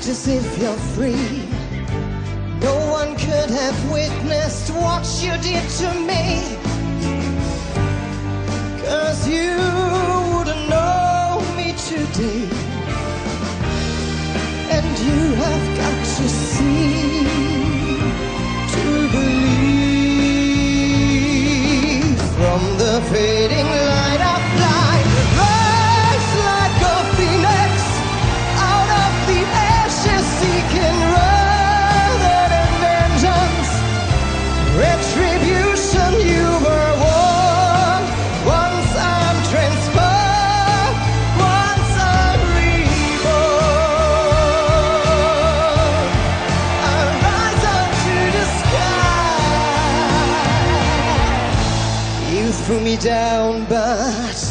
act as if you're free. No one could have witnessed what you did to me. Cause you wouldn't know me today. And you have got to see to believe from the fading light me down, but